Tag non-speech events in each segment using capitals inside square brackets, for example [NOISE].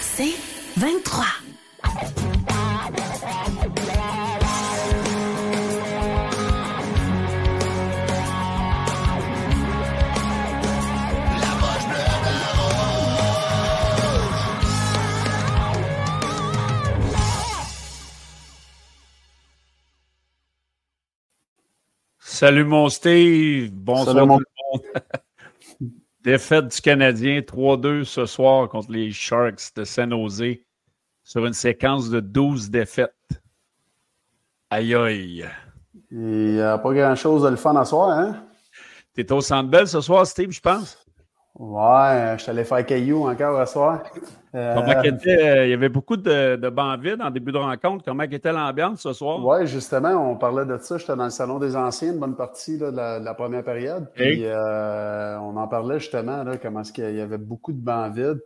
C'est 23. Salut mon Steve. Bonsoir Salut, mon- tout le monde. [LAUGHS] Défaite du Canadien 3-2 ce soir contre les Sharks de San Jose sur une séquence de 12 défaites. Aïe aïe. Il n'y a pas grand-chose de le fun à soir, hein? T'es au Centre Bell ce soir, Steve, je pense? Ouais, je suis allé faire caillou encore à soir. Euh, Comment qu'était- euh, il y avait beaucoup de, de bancs vides en début de rencontre. Comment était l'ambiance ce soir? Ouais, justement, on parlait de ça. J'étais dans le salon des anciens, une bonne partie là, de, la, de la première période. Puis euh, on en parlait justement, là, comment est-ce qu'il y avait beaucoup de bancs vides.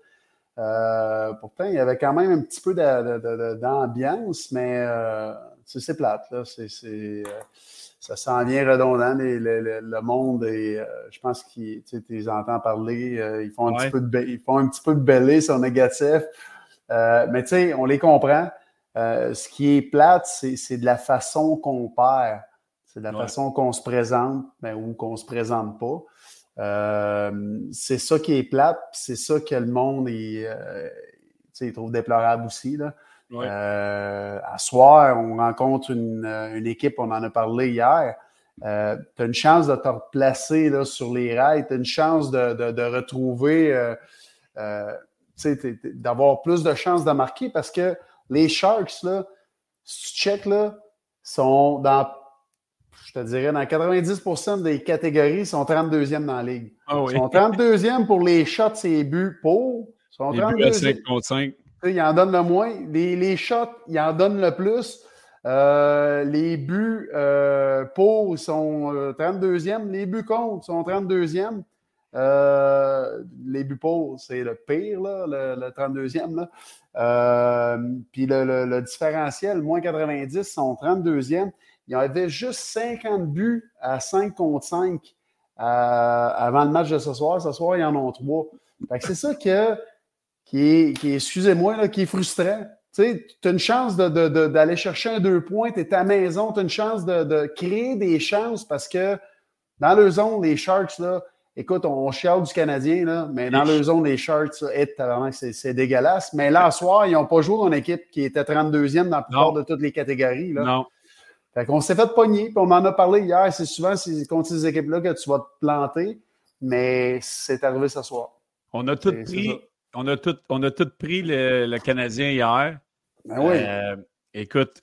Euh, pourtant, il y avait quand même un petit peu d'ambiance, mais c'est plate. Là. C'est, ça s'en vient redondant. les- le, le- le monde, et euh, je pense qu'ils tu les entends parler. euh, ils, font un Ouais. petit peu de, ils font un petit peu de belé sur négatif. Euh, mais tu sais, on les comprend. Ce qui est plate, c'est c'est de la façon qu'on perd. C'est de la Ouais. façon qu'on se présente ben, ou qu'on se présente pas. C'est ça qui est plate, c'est ça que le monde est, il trouve déplorable aussi. Là. Ouais. Euh, à soir, on rencontre une, euh, une équipe, on en a parlé hier. Euh, tu as une chance de te replacer là, sur les rails, tu as une chance de, de- de retrouver, euh, d'avoir plus de chances de marquer parce que les Sharks, là, si tu check, là, sont dans, je te dirais, dans 90% des catégories, sont 32e dans la ligue. Ah oui. Ils sont 32e pour les shots et buts pour. Ils sont Les buts à 32e. 5 contre 5. Il en donne le moins. Les, shots, il en donne le plus. Euh, les buts euh, pour sont euh, 32e. Les buts contre sont 32e. Euh, les buts pour, c'est le pire, le, le 32e. Là. Euh, puis le, différentiel, moins 90, sont 32e. Il y avait juste 50 buts à 5 contre 5 euh, avant le match de ce soir. Ce soir, ils en ont 3. Fait que c'est ça que qui est, qui est excusez-moi, qui est frustrant. Tu sais, tu as une chance de- de- de- d'aller chercher un deux points, tu es à la maison, tu as une chance de, créer des chances parce que dans le zone, les Sharks, là, écoute, on chiale du Canadien, là, mais dans le zone, les Sharks, c'est dégueulasse. Mais là, ce [LAUGHS] soir, ils n'ont pas joué dans une équipe qui était 32e dans la plupart de toutes les catégories. Là. Non. Fait qu'on s'est fait pogner, puis on en a parlé hier. C'est souvent contre ces équipes-là que tu vas te planter, mais c'est arrivé ce soir. On a tout pris. On a tout, on a tout pris le, le Canadien hier. Ben oui. Euh, écoute,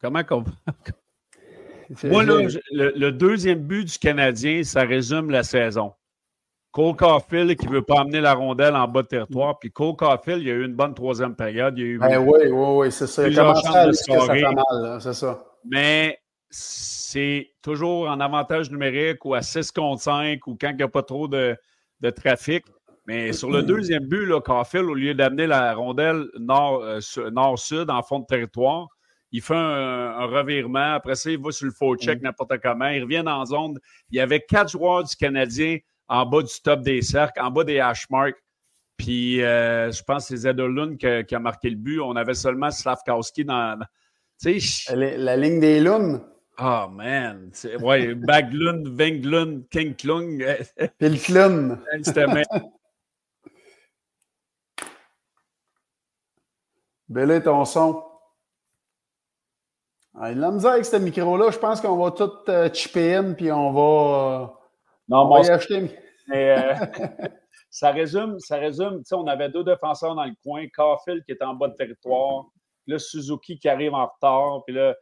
comment qu'on. [LAUGHS] Moi, là, je- le, le deuxième but du Canadien, ça résume la saison. Cole Caulfield qui ne veut pas amener la rondelle en bas de territoire. Puis Cole Caulfield, il y a eu une bonne troisième période. Il a eu Ben oui, oui, oui, c'est ça. Il a Plusieurs commencé chances à de ça scorer. mal, c'est ça. Mais c'est toujours en avantage numérique ou à 6 contre 5 ou quand il n'y a pas trop de, de trafic. Mais sur le deuxième but, là, Caulfield, au lieu d'amener la rondelle nord, euh, nord-sud en fond de territoire, il fait un, un revirement. Après ça, il va sur le faux check n'importe comment. Il revient en zone. Il y avait quatre joueurs du Canadien en bas du top des cercles, en bas des hash marks. Puis euh, je pense que c'est Zedolund qui, a- qui a marqué le but. On avait seulement Slavkowski dans. dans- Tu sais, La, la ligne des lunes, Oh man, ouais, Baglund, Venglund, Kinklung, euh, puis le clown. c'était Belé ton son. Ah, il a la misère avec ce micro-là. Je pense qu'on va tout euh, chipper in, puis on va, euh, Non, on va y acheter. [LAUGHS] mais, euh, [LAUGHS] ça résume, ça résume. Tu sais, on avait deux défenseurs dans le coin, Caulfield qui est en bas de territoire, là Suzuki qui arrive en retard, puis là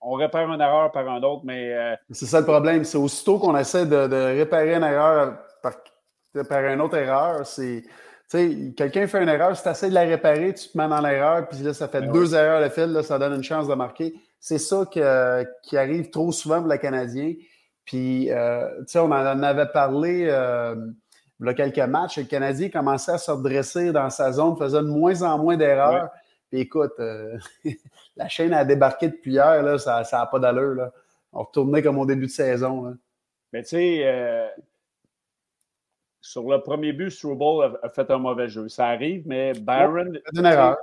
on répare une erreur par un autre, mais C'est ça le problème. C'est aussitôt qu'on essaie de, de réparer une erreur par, par une autre erreur, c'est. Tu sais, quelqu'un fait une erreur, si tu essaies de la réparer, tu te mets dans l'erreur, puis là, ça fait Ben deux erreurs le fil, là, ça donne une chance de marquer. C'est ça que- qui arrive trop souvent pour le Canadien. Puis, euh, tu sais, on en avait parlé euh, il y a quelques matchs. Le Canadien commençait à se redresser dans sa zone, faisait de moins en moins d'erreurs. Puis écoute, euh, [LAUGHS] la chaîne a débarqué depuis hier, là, ça n'a pas d'allure. Là. On retournait comme au début de saison. Là. mais tu sais, euh, sur le premier but, Struble a, fait un mauvais jeu. Ça arrive, mais Byron. une erreur.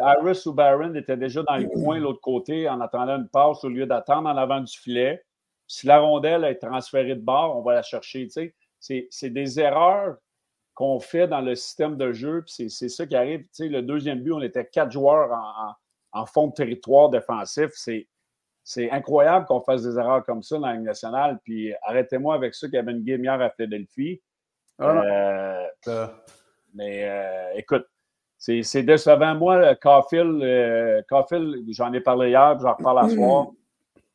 Harris ou Byron était déjà dans le [CLEARS THROAT] coin, l'autre côté, en attendant une passe au lieu d'attendre en avant du filet. Si la rondelle est transférée de bord, on va la chercher. C'est des erreurs qu'on fait dans le système de jeu. C'est ça qui arrive. le deuxième but, on était quatre joueurs en, fond de territoire défensif. C'est incroyable qu'on fasse des erreurs comme ça dans la Ligue nationale. Puis arrêtez-moi avec ça qu'il y avait une game hier à Philadelphie. Ah euh, mais euh, écoute, c'est décevant. Moi, Caulfield, euh, j'en ai parlé hier, j'en reparle à soir.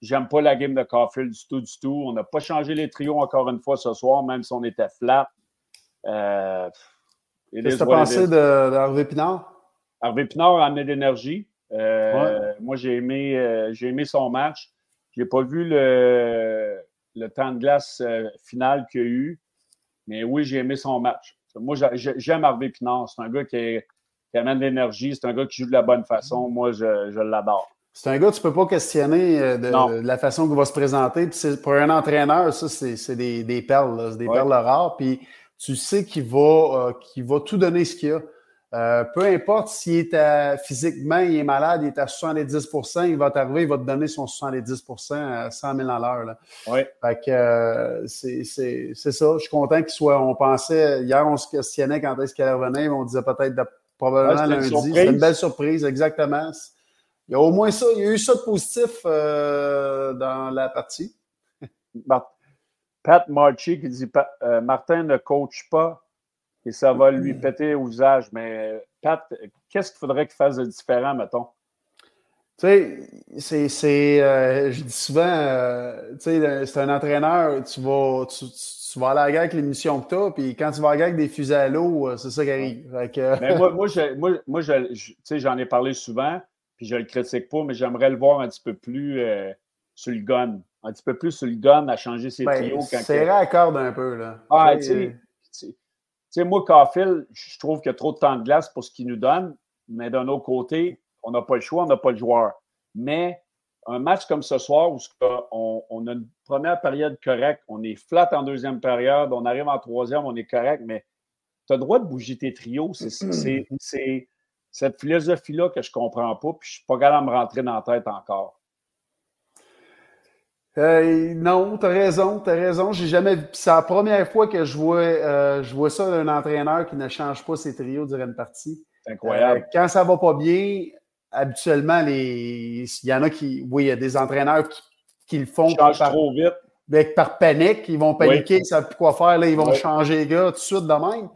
J'aime pas la game de Caulfield du tout, du tout. On n'a pas changé les trios encore une fois ce soir, même si on était flat. Qu'est-ce que tu as pensé d'Harvey Pinard? Harvey Pinard a amené de l'énergie. Moi, j'ai aimé, j'ai aimé son match. Je n'ai pas vu le, le, temps de glace final qu'il y a eu. Mais oui, j'ai aimé son match. Moi, j'aime Harvey Pinard. C'est un gars qui, amène de l'énergie. C'est un gars qui joue de la bonne façon. Moi, je, l'adore. C'est un gars que tu ne peux pas questionner euh, de, la façon qu'il va se présenter. pour un entraîneur, ça, c'est des, perles. C'est des perles rares. Puis tu sais qu'il va, euh, va tout donner ce qu'il a. Euh, peu importe s'il est physiquement, il est malade, il est à 70% il va t'arriver, il va te donner son 70% à 100 000 à l'heure. Oui. Fait que euh, c'est ça. Je suis content qu'il soit. On pensait, hier, on se questionnait quand est-ce qu'elle revenait, mais on disait peut-être probablement lundi. C'est une belle surprise, exactement. Il y a au moins ça, il y a eu ça de positif euh, dans la partie. Pat Marchi qui dit Martin ne coach pas et ça va lui péter au visage. Mais Pat, qu'est-ce qu'il faudrait qu'il fasse de différent, mettons? Tu sais, c'est. Euh, je dis souvent, euh, tu sais, c'est un entraîneur, tu vas, tu, vas à la guerre avec les missions que tu as, puis quand tu vas à la guerre avec des fusées à l'eau, euh, c'est ça qui arrive. mais moi, [LAUGHS] moi, je, moi, moi j'en ai parlé souvent, puis je le critique pas, mais j'aimerais le voir un petit peu plus sur le gun. Un petit peu plus sur le gun à changer ses ben, trios. C'est un peu, là. Ah, tu sais sais, moi, Caulfield, je trouve qu'il y a trop de temps de glace pour ce qu'il nous donne, mais d'un autre côté, on n'a pas le choix, on n'a pas le joueur. Mais un match comme ce soir où on, a une première période correcte, on est flat en deuxième période, on arrive en troisième, on est correct, mais tu as le droit de bouger tes trios. C'est [CLEARS THROAT] cette philosophie-là que je ne comprends pas, puis je ne suis pas capable de me rentrer dans la tête encore. Euh, non, t'as raison, t'as raison. J'ai jamais. C'est la première fois que je vois, euh, je vois ça d'un entraîneur qui ne change pas ses trios durant une partie. C'est incroyable. Euh, quand ça va pas bien, habituellement, les... il y en a qui. Oui, il y a des entraîneurs qui, le font. par... trop vite. Avec, par panique, ils vont paniquer, ils ne savent plus quoi faire. Là, ils vont changer les gars tout de suite de même.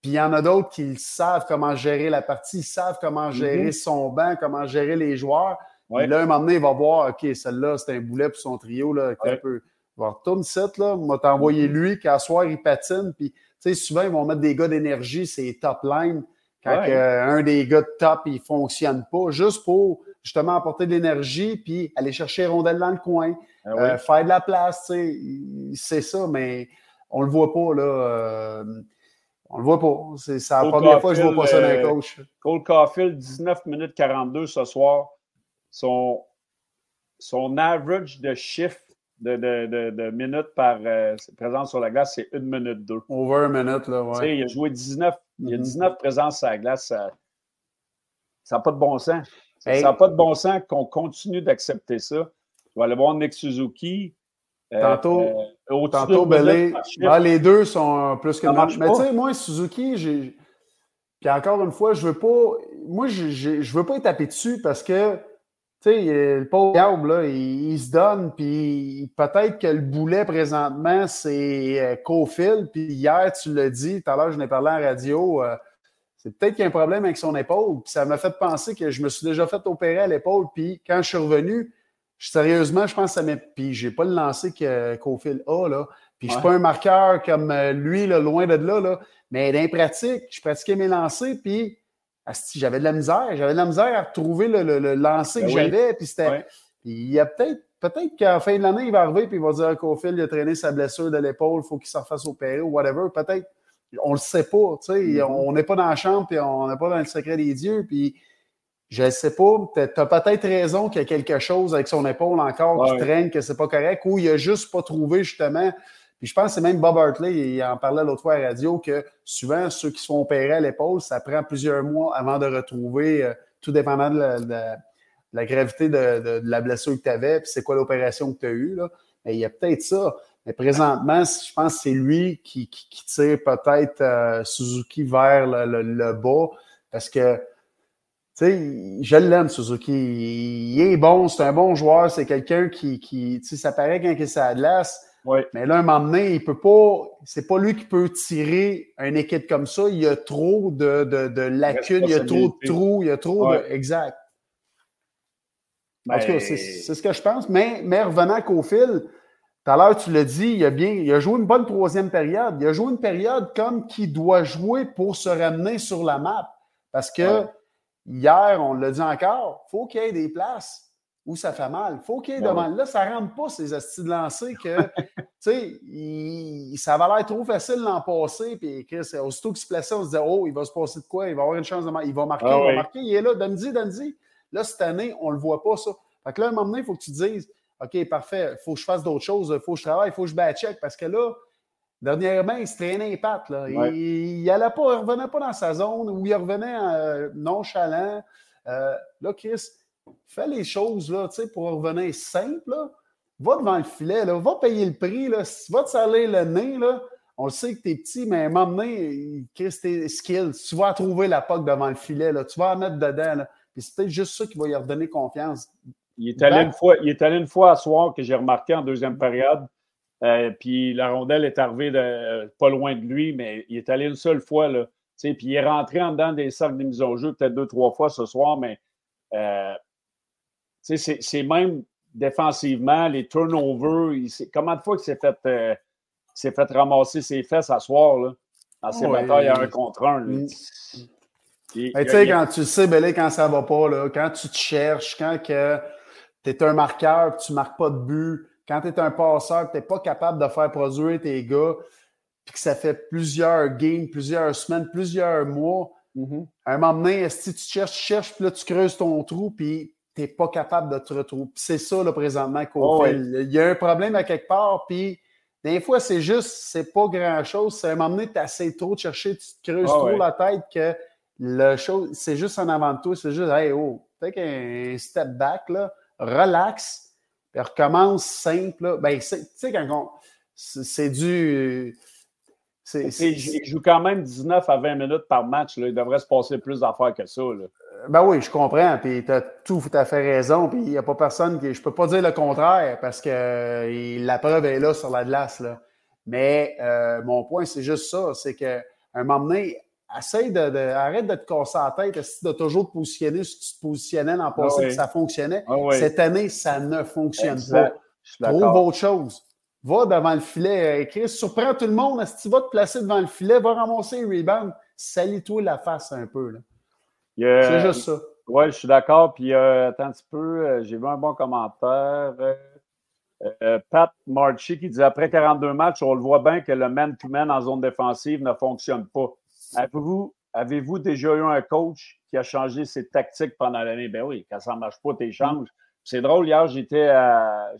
Puis il y en a d'autres qui savent comment gérer la partie, ils savent comment gérer mm-hmm. son banc, comment gérer les joueurs. Là, un moment donné, il va voir, OK, celle-là, c'est un boulet pour son trio. Là, un peu... Il va retourner cette, là. m'a t'envoyé mm-hmm. lui, qu'à soir, il patine. Puis, tu sais, souvent, ils vont mettre des gars d'énergie, c'est top line. Quand un des gars de top, il ne fonctionne pas, juste pour justement apporter de l'énergie, puis aller chercher rondelle dans le coin, ah euh, faire de la place, tu sais, c'est ça, mais on le voit pas, là. Euh, on le voit pas. C'est la première fois que je vois pas ça dans un euh, coach. Cole Caulfield, 19 minutes 42 ce soir son, son average de chiffre de, de, de, minutes par euh, présence sur la glace, c'est une minute deux. Over a minute, là, ouais. Il a joué 19, il a 19 mm-hmm. présences sur la glace. Ça n'a pas de bon sens. Ça n'a pas de bon sens qu'on continue d'accepter ça. On va aller voir Nick Suzuki. Euh, tantôt, euh, tantôt Belé, ah, les deux sont plus que match. Mais tu sais, moi, Suzuki, j'ai. Puis encore une fois, je veux pas. Moi, je, je veux pas être tapé dessus parce que tu sais, le pauvre Gaube, là, il, se donne, puis peut-être que le boulet présentement, c'est euh, Cofield, puis hier, tu l'as dit, tout à l'heure, je n'ai parlé en radio, euh, c'est peut-être qu'il y a un problème avec son épaule, puis ça m'a fait penser que je me suis déjà fait opérer à l'épaule, puis quand je suis revenu, sérieusement, je pense que ça m'a... Puis j'ai pas le lancé que Cofield a, là, puis je suis pas un marqueur comme euh, lui, là, loin de là, là, mais dans pratique, je pratiquais mes lancers, puis j'avais de la misère. J'avais de la misère à retrouver le, le, lancer ben que j'avais. Puis c'était. il y a peut-être. Peut-être qu'à la fin de l'année, il va arriver et il va dire à Cofield, il a traîné sa blessure de l'épaule, il faut qu'il s'en fasse opérer ou whatever. Peut-être. On ne le sait pas. Tu sais, mm-hmm. On n'est pas dans la chambre et on n'est pas dans le secret des dieux. Puis je ne sais pas. Tu as peut-être raison qu'il y a quelque chose avec son épaule encore qui traîne, que c'est pas correct, ou il a juste pas trouvé justement Je pense que c'est même Bob Hartley, il en parlait l'autre fois à la radio, que souvent, ceux qui se font opérer à l'épaule, ça prend plusieurs mois avant de retrouver, euh, tout dépendant de la, gravité de, la blessure que tu avais, puis c'est quoi l'opération que tu as eue. Il y a peut-être ça. Mais présentement, je pense que c'est lui qui, tire peut-être euh, Suzuki vers le, bas parce que, tu sais, je l'aime, Suzuki. Il est bon, c'est un bon joueur, c'est quelqu'un qui, tu sais, ça paraît quand il est Mais là, un moment donné, il peut pas, c'est pas lui qui peut tirer une équipe comme ça. Il y a trop de, de, lacunes, il y a trop de trous, il y a trop de. Exact. En tout cas, c'est ce que je pense. Mais, mais revenant qu'au fil, tout à l'heure, tu l'as dit, il a, bien, il a joué une bonne troisième période. Il a joué une période comme qui doit jouer pour se ramener sur la map. Parce que hier, on l'a dit encore, il faut qu'il y ait des places où ça fait mal. Il faut qu'il y ait ben devant. Là, ça ne rentre pas ces astuces de lancer que, [LAUGHS] tu sais, ça va l'air trop facile l'an passé. Puis, Chris, aussitôt qu'il se plaçait, on se disait, oh, il va se passer de quoi? Il va avoir une chance de marquer. Il va marquer, ah il va marquer. Il est là, Dandy, Dandy. Là, cette année, on ne le voit pas, ça. Fait que là, à un moment donné, il faut que tu te dises, OK, parfait, il faut que je fasse d'autres choses, il faut que je travaille, il faut que je back-check parce que là, dernièrement, il se traînait les pattes. Là. Il ne revenait pas dans sa zone ou il revenait euh, nonchalant. Euh, là, Chris, fais les choses là, pour revenir simple. Là. Va devant le filet, là, va payer le prix, là, va te saler le nez. Là. On le sait que tu es petit, mais à un moment donné, Chris, tes skills, tu vas trouver la POC devant le filet, là, tu vas en mettre dedans. Là. Puis c'est peut-être juste ça qui va lui redonner confiance. Il est allé, une fois, il est allé une fois à soir que j'ai remarqué en deuxième période. Euh, puis la rondelle est arrivée de, pas loin de lui, mais il est allé une seule fois. Là, puis il est rentré en dedans des cercles de mise au jeu peut-être deux, trois fois ce soir, mais euh, c'est même défensivement, les turnovers. Il, comment de fois qu'il s'est fait, euh, fait ramasser ses fesses à soir là, dans ses batailles à un contre un. Mm. tu sais, quand tu sais, Belé, quand ça va pas, là, quand tu te cherches, quand que tu es un marqueur, tu ne marques pas de but, quand tu es un passeur, tu n'es pas capable de faire produire tes gars, puis que ça fait plusieurs games, plusieurs semaines, plusieurs mois, mm-hmm. à un moment donné, si tu cherches, tu cherches, puis là, tu creuses ton trou, puis tu n'es pas capable de te retrouver. c'est ça, là, présentement, qu'on oh, fait. Il y a un problème à quelque part, puis des fois, c'est juste, c'est pas grand-chose. C'est à un moment donné, tu essaies trop de chercher, tu te creuses ah, trop la tête que le chose, c'est juste en avant de toi, c'est juste, hey, oh, peut-être qu'un step back, là, relax, puis recommence simple. Ben, tu sais, quand on. C'est du. Il joue quand même 19 à 20 minutes par match. Là. Il devrait se passer plus d'affaires que ça. Là. Euh, ben oui, je comprends. Puis tu as tout à fait raison. Puis il n'y a pas personne qui. Je peux pas dire le contraire parce que la preuve est là sur la glace. Là. Mais euh, mon point, c'est juste ça. C'est qu'à un moment donné, essaye de, arrête de te casser la tête, de toujours te positionner si tu te positionnais l'an passé, ah ça fonctionnait. Ah Cette année, ça ne fonctionne pas. Trouve autre chose. Va devant le filet, écris, surprends tout le monde. Si tu vas te placer devant le filet, va ramasser un rebound, salis-toi la face un peu. C'est juste ça. Oui, je suis d'accord. Puis euh, attends un petit peu, euh, j'ai vu un bon commentaire. Euh, Pat Marchi qui dit après 42 matchs, on le voit bien que le man-to-man -man en zone défensive ne fonctionne pas. Avez-vous avez déjà eu un coach qui a changé ses tactiques pendant l'année? Ben oui, quand ça ne marche pas, tu changes. C'est drôle, hier, j'étais à,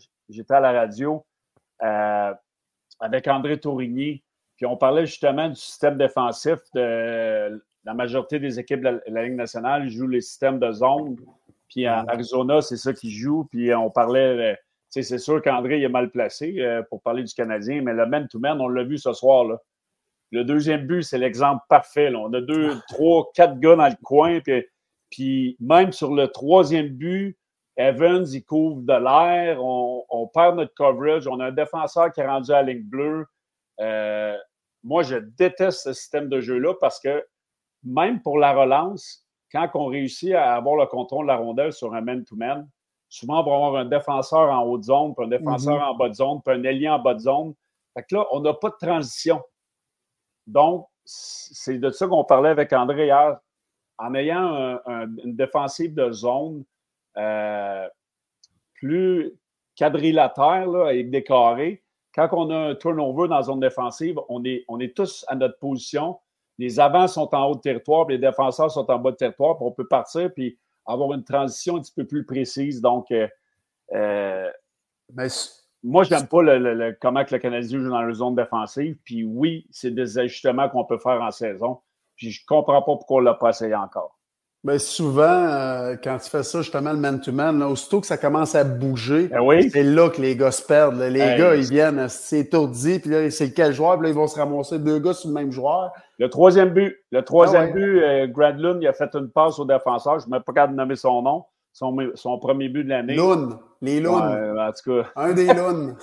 à la radio euh, avec André Tourigny, puis on parlait justement du système défensif de la majorité des équipes de la, Ligue nationale jouent les systèmes de zone. Puis en Arizona, c'est ça qu'ils jouent. Puis on parlait, c'est sûr qu'André est mal placé euh, pour parler du Canadien, mais le man-to-man, on l'a vu ce soir. Là. Le deuxième but, c'est l'exemple parfait. On a deux, ah. trois, quatre gars dans le coin. Puis, même sur le troisième but, Evans, il couvre de l'air. On, perd notre coverage. On a un défenseur qui est rendu à la ligne bleue. Euh, moi, je déteste ce système de jeu-là parce que même pour la relance, quand on réussit à avoir le contrôle de la rondelle sur un man-to-man, souvent on va avoir un défenseur en haute zone, puis un défenseur mm-hmm. en bas de zone, puis un ailier en bas de zone. Fait que là, on n'a pas de transition. Donc, c'est de ça qu'on parlait avec André hier. En ayant une défensive de zone euh, plus quadrilatère, là, avec des carrés, quand on a un turnover dans la zone défensive, on est, on est tous à notre position. Les avants sont en haut de territoire, les défenseurs sont en bas de territoire, puis on peut partir puis avoir une transition un petit peu plus précise. Donc, euh, euh, moi, j'aime pas le, comment que le Canadien joue dans la zone défensive. Puis oui, c'est des ajustements qu'on peut faire en saison. Puis je comprends pas pourquoi on l'a pas essayé encore. Bien, souvent, euh, quand tu fais ça, justement, le man-to-man, aussitôt que ça commence à bouger, ben c'est là que les gars se perdent. Les gars, ils viennent, c'est étourdi, puis là, c'est quel joueur, puis là, ils vont se ramasser deux gars sur le même joueur. Le troisième but, le troisième ah but, euh, Gradlund, il a fait une passe au défenseur, je ne même pas capable de nommer son nom, son, son premier but de l'année. Loon, les Loon. en tout cas. Un des [LAUGHS] Loon.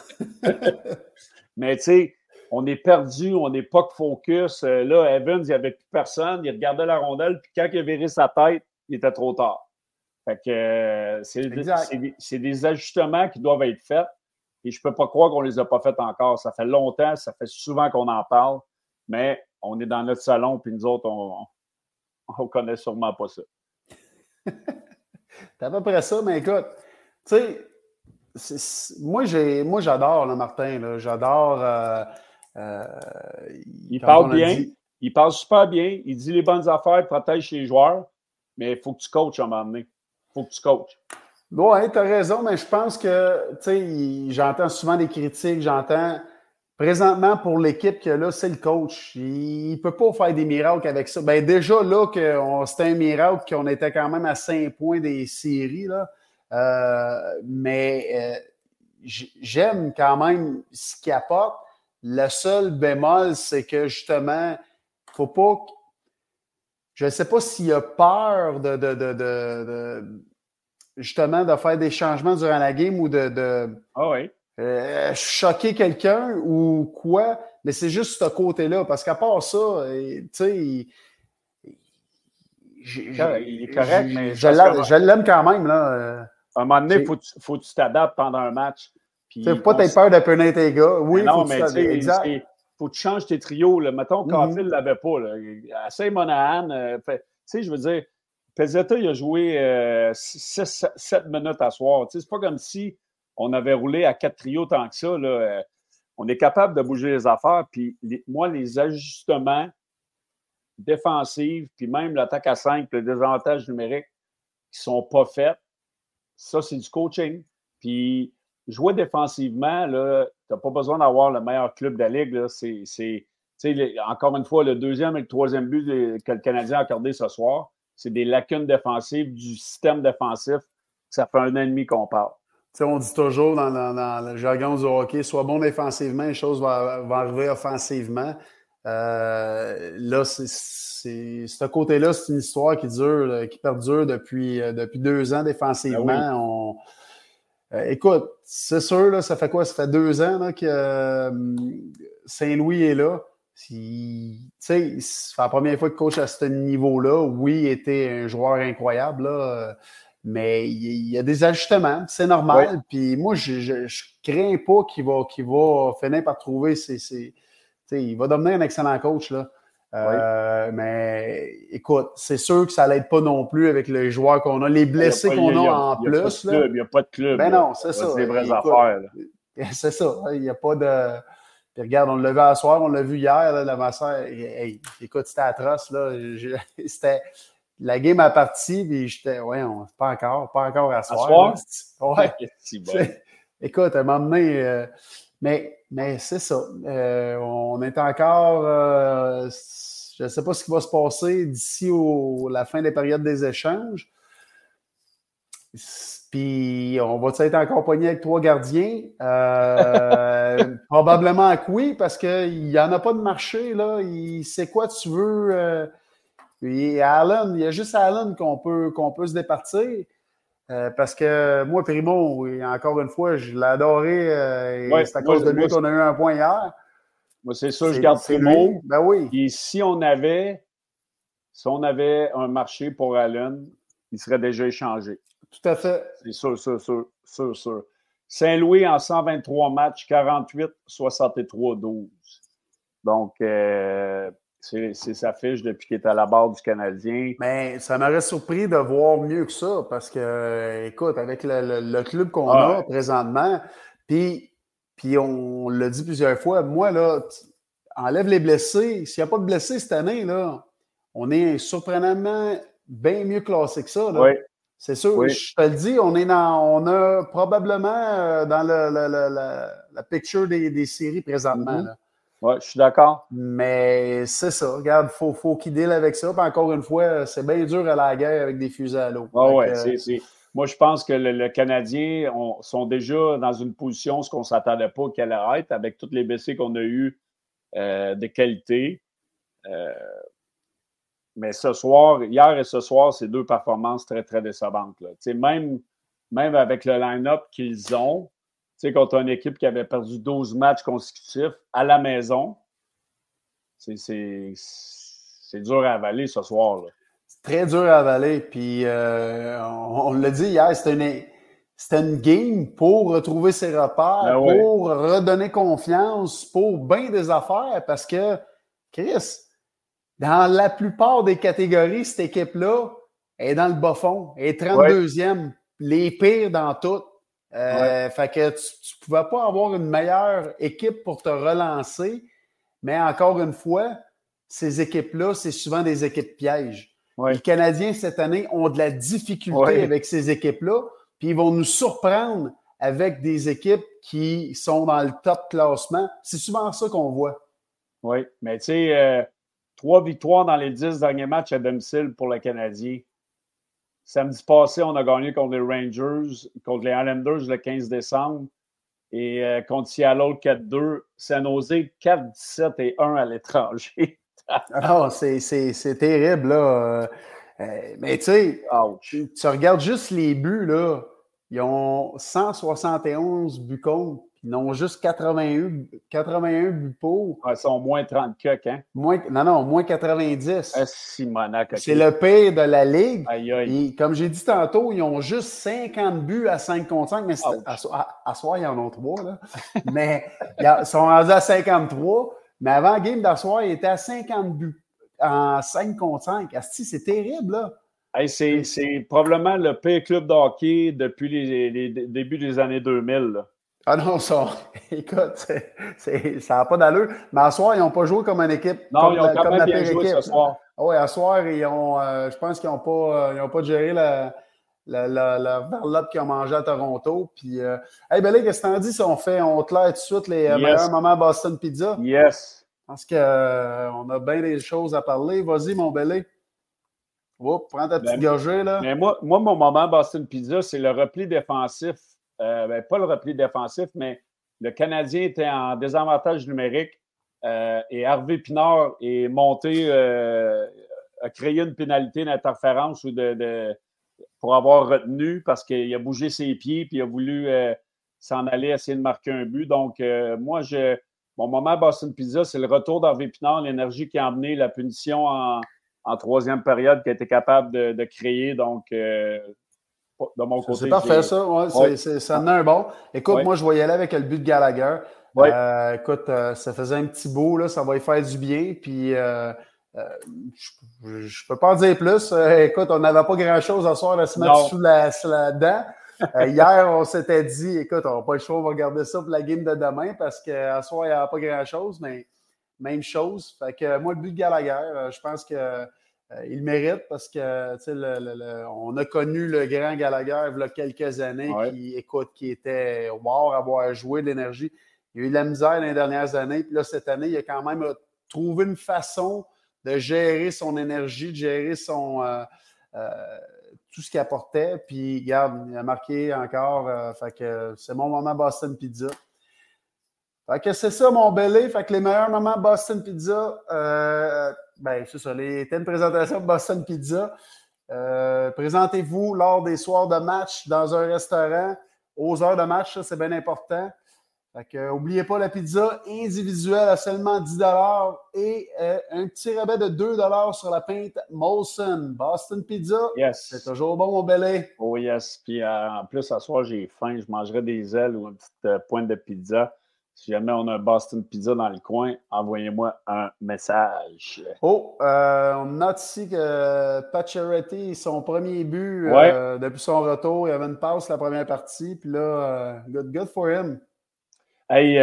Mais tu sais, on est perdu, on n'est pas focus. Euh, là, Evans, il n'y avait plus personne. Il regardait la rondelle, puis quand il a viré sa tête, il était trop tard. Fait que euh, c'est des, ajustements qui doivent être faits. Et je ne peux pas croire qu'on ne les a pas faits encore. Ça fait longtemps, ça fait souvent qu'on en parle, mais on est dans notre salon, puis nous autres, on ne connaît sûrement pas ça. [LAUGHS] c'est à peu près ça, mais écoute, tu sais, moi, j'adore, Martin. J'adore. Euh, euh, il parle bien. Il parle super bien. Il dit les bonnes affaires, il protège ses joueurs. Mais il faut que tu coaches à un moment donné. Il faut que tu coaches. Oui, tu as raison, mais je pense que, tu sais, j'entends souvent des critiques, j'entends. Présentement, pour l'équipe que là, c'est le coach. Il ne peut pas faire des miracles avec ça. Ben déjà, là, c'était un miracle qu'on était quand même à 5 points des séries. Là. Euh, mais euh, j'aime quand même ce qu'il apporte. Le seul bémol, c'est que justement, il ne faut pas. Je ne sais pas s'il a peur de, de, justement de faire des changements durant la game ou de, ah euh, choquer quelqu'un ou quoi, mais c'est juste ce côté-là. Parce qu'à part ça, tu sais, il, il, est correct, mais. Je l'aime quand même. Là. À un moment donné, il faut, faut que tu t'adaptes pendant un match. Tu ne pas peur de punir tes gars. Oui, non, mais tu sais, faut que tu changes tes trios. Là. Mettons, Caulfield ne l'avait pas. Là. Assez Monahan, euh, tu sais, je veux dire, Pezzetta, il a joué 7 euh, minutes à soir. Tu sais, c'est pas comme si on avait roulé à quatre trios tant que ça. Là. Euh, on est capable de bouger les affaires. Puis moi, les ajustements défensifs, puis même l'attaque à 5, le désavantage numérique qui sont pas faits, ça, c'est du coaching. Puis jouer défensivement, tu n'as pas besoin d'avoir le meilleur club de la Ligue. C'est, encore une fois, le deuxième et le troisième but que le Canadien a accordé ce soir, c'est des lacunes défensives du système défensif. Ça fait un ennemi qu'on parle. on dit toujours dans, le jargon du hockey, soit bon défensivement, les choses vont, arriver offensivement. Euh, là, c'est, ce côté-là, c'est une histoire qui dure, qui perdure depuis, euh, depuis deux ans défensivement. Ben on, euh, écoute, c'est sûr, là, ça fait quoi? Ça fait deux ans que euh, Saint-Louis est là. Si, c'est la première fois que coach à ce niveau-là. Oui, il était un joueur incroyable, là, mais il y, a des ajustements, c'est normal. Puis moi, je, ne crains pas qu'il va, qu'il va finir par trouver ses, il va devenir un excellent coach. Là. Euh, mais écoute, c'est sûr que ça l'aide pas non plus avec les joueurs qu'on a, les blessés qu'on a, en plus. Il n'y a pas de club. Ben non, c'est ça. C'est des vraies affaires. [LAUGHS] C'est ça. Il n'y a pas de. regarde, on l'a vu à soir, on l'a vu hier, là, la masseur. écoute, c'était atroce. Là. [LAUGHS] C'était. La game a parti, puis j'étais, ouais, on, pas encore, pas encore à soir. Ouais. [LAUGHS] écoute, à un moment donné, euh, mais, mais c'est ça. Euh, on est encore. Euh, je ne sais pas ce qui va se passer d'ici la fin des périodes des échanges. Puis, on va être encore pogné avec trois gardiens? Euh, [LAUGHS] probablement que oui, parce qu'il n'y en a pas de marché. Là. Il sait quoi tu veux. puis Allen, il y a juste Allen qu'on peut, qu'on peut se départir. Euh, parce que moi, Primo, encore une fois, je l'ai adoré. Euh, c'est à cause de lui qu'on a eu un point hier. Moi, c'est ça, je garde Primo. Ben oui. Et si on avait si on avait un marché pour Allen, il serait déjà échangé. Tout à fait. C'est sûr, sûr, sûr, sûr, sûr. Saint-Louis en 123 matchs, 48, 63, 12. Donc, euh, c'est sa fiche depuis qu'il est à la barre du Canadien. Mais ça m'aurait surpris de voir mieux que ça parce que, écoute, avec le, club qu'on a présentement, puis, puis on l'a dit plusieurs fois, moi, là, enlève les blessés. S'il n'y a pas de blessés cette année, là, on est surprenamment bien mieux classé que ça. Oui. C'est sûr, je te le dis, on est dans, on a probablement dans le, la picture des, séries présentement. Mm-hmm. Oui, je suis d'accord. Mais c'est ça. Regarde, il faut, faut qu'il deal avec ça. Puis encore une fois, c'est bien dur à la guerre avec des fusées à l'eau. Ah ouais, c'est. Moi, je pense que le, Canadien sont déjà dans une position ce qu'on ne s'attendait pas qu'elle être avec toutes les BC qu'on a eues euh, de qualité. Euh, mais ce soir, hier et ce soir, c'est deux performances très, très décevantes. Même, même avec le line-up qu'ils ont, sais, contre une équipe qui avait perdu 12 matchs consécutifs à la maison, c'est dur à avaler ce soir. C'est très dur à avaler. Puis, euh, on, l'a dit hier, c'était une, une, game pour retrouver ses repères, ben pour redonner confiance, pour bien des affaires. Parce que, Chris, dans la plupart des catégories, cette équipe-là est dans le bas fond, est 32e, les pires dans toutes. Euh, fait que tu ne pouvais pas avoir une meilleure équipe pour te relancer, mais encore une fois, ces équipes-là, c'est souvent des équipes pièges. Les Canadiens, cette année, ont de la difficulté avec ces équipes-là, puis ils vont nous surprendre avec des équipes qui sont dans le top classement. C'est souvent ça qu'on voit. Oui, mais tu sais, euh, trois victoires dans les dix derniers matchs à domicile pour le Canadien. Samedi passé, on a gagné contre les Rangers, contre les Islanders le 15 décembre et euh, contre Seattle 4-2. San Jose 4-17 et 1 à l'étranger. [LAUGHS] ah, c'est terrible, là. Euh, mais tu sais, tu regardes juste les buts, là. Ils ont 171 buts contre. Ils n'ont juste 81, 81 buts pour. ils sont moins 30 coques, hein? Moins, non, non, moins 90. Ah, Simonac, C'est le pire de la Ligue. Aïe, aïe. comme j'ai dit tantôt, ils ont juste 50 buts à 5 contre 5, mais à, à, soir, ils en ont 3, là. [LAUGHS] mais ils sont rendus à 53. Mais avant le game d'asseoir, ils étaient à 50 buts en 5 contre 5. C'est terrible, là. c'est probablement le pire club de hockey depuis les, les débuts des années 2000. Là. Ah non, ça, [LAUGHS] écoute, ça n'a pas d'allure. Mais à soir, ils n'ont pas joué comme une équipe. Non, ils ont quand même bien joué ce soir. Ah oui, à soir, ils ont, euh, je pense qu'ils n'ont pas, euh, pas géré la, la, la, la qu'ils ont mangé à Toronto. Puis, euh, hey, Belé, qu'est-ce que tu en dis si on fait, on claire tout de suite les meilleurs moments Boston Pizza? Yes. Parce qu'on a bien des choses à parler. Vas-y, mon Belé. Oups, prends ta petite ben, gorgée, là. Mais moi, moi, mon moment Boston Pizza, c'est le repli défensif euh, ben, pas le repli défensif, mais le Canadien était en désavantage numérique euh, et Harvey Pinard est monté, euh, a créé une pénalité d'interférence ou de, pour avoir retenu parce qu'il a bougé ses pieds puis il a voulu s'en aller essayer de marquer un but. Donc, moi, je, mon moment Boston Pizza, c'est le retour d'Harvey Pinard, l'énergie qui a emmené la punition en, troisième période qui a été capable de, créer. Donc, c'est parfait, ça. Ouais, ça en a un bon. Écoute, moi, je vais y aller avec le but de Gallagher. Euh, écoute, euh, ça faisait un petit bout, là, ça va y faire du bien. Puis, euh, je ne peux pas en dire plus. écoute, on n'avait pas grand-chose à soir à se mettre sous la, sous la dent. hier, on s'était dit, écoute, on n'a pas le choix, on va garder ça pour la game de demain parce qu'à soir, il n'y a pas grand-chose, mais même chose. Fait que moi, le but de Gallagher, je pense que il mérite parce que on a connu le grand Gallagher il y a quelques années qui, écoute, qui était wow avoir joué de l'énergie. Il a eu de la misère dans les dernières années. Puis là, cette année, il a quand même trouvé une façon de gérer son énergie, de gérer son euh, euh, tout ce qu'il apportait. Puis, regarde, il a marqué encore. fait que c'est mon moment Boston Pizza. Fait que c'est ça, mon belé. Fait que les meilleurs moments Boston Pizza ben, c'est ça, les thèmes présentations de Boston Pizza. Euh, présentez-vous lors des soirs de match dans un restaurant. Aux heures de match, ça, c'est bien important. N'oubliez pas la pizza individuelle à seulement 10 et euh, un petit rabais de 2 sur la pinte Molson. Boston Pizza, yes. c'est toujours bon, mon belé. Oh yes. Puis euh, en plus, ce soir, j'ai faim. Je mangerai des ailes ou une petite pointe de pizza. Si jamais on a un Boston Pizza dans le coin, envoyez-moi un message. Oh, euh, on note ici que Pacioretty, son premier but euh, depuis son retour, il avait une passe la première partie, puis là, euh, good, good for him. Hey,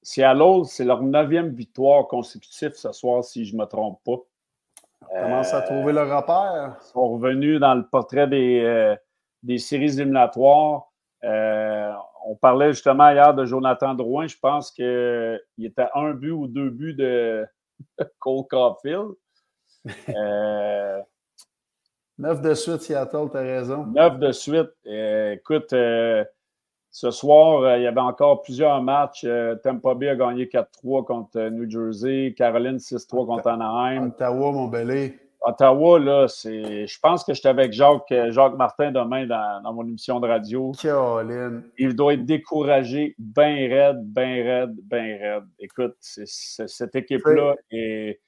Seattle, c'est leur neuvième victoire consécutive ce soir, si je ne me trompe pas. commence à trouver le repère. Ils sont revenus dans le portrait des, des séries éliminatoires. On parlait justement hier de Jonathan Drouin. Je pense qu'il était un but ou deux buts de [LAUGHS] Cole Caulfield. [LAUGHS] Neuf de suite, Seattle, tu as raison. Neuf de suite. écoute, ce soir, euh, il y avait encore plusieurs matchs. Euh, Tampa Bay a gagné 4-3 contre euh, New Jersey. Caroline 6-3 contre Anaheim. Ottawa, mon belé. Ottawa, là, c'est. Je pense que j'étais avec Jacques, Jacques Martin demain dans, mon émission de radio. Caroline. Il doit être découragé, bien raide, bien raide, bien raide. Écoute, cette équipe-là est.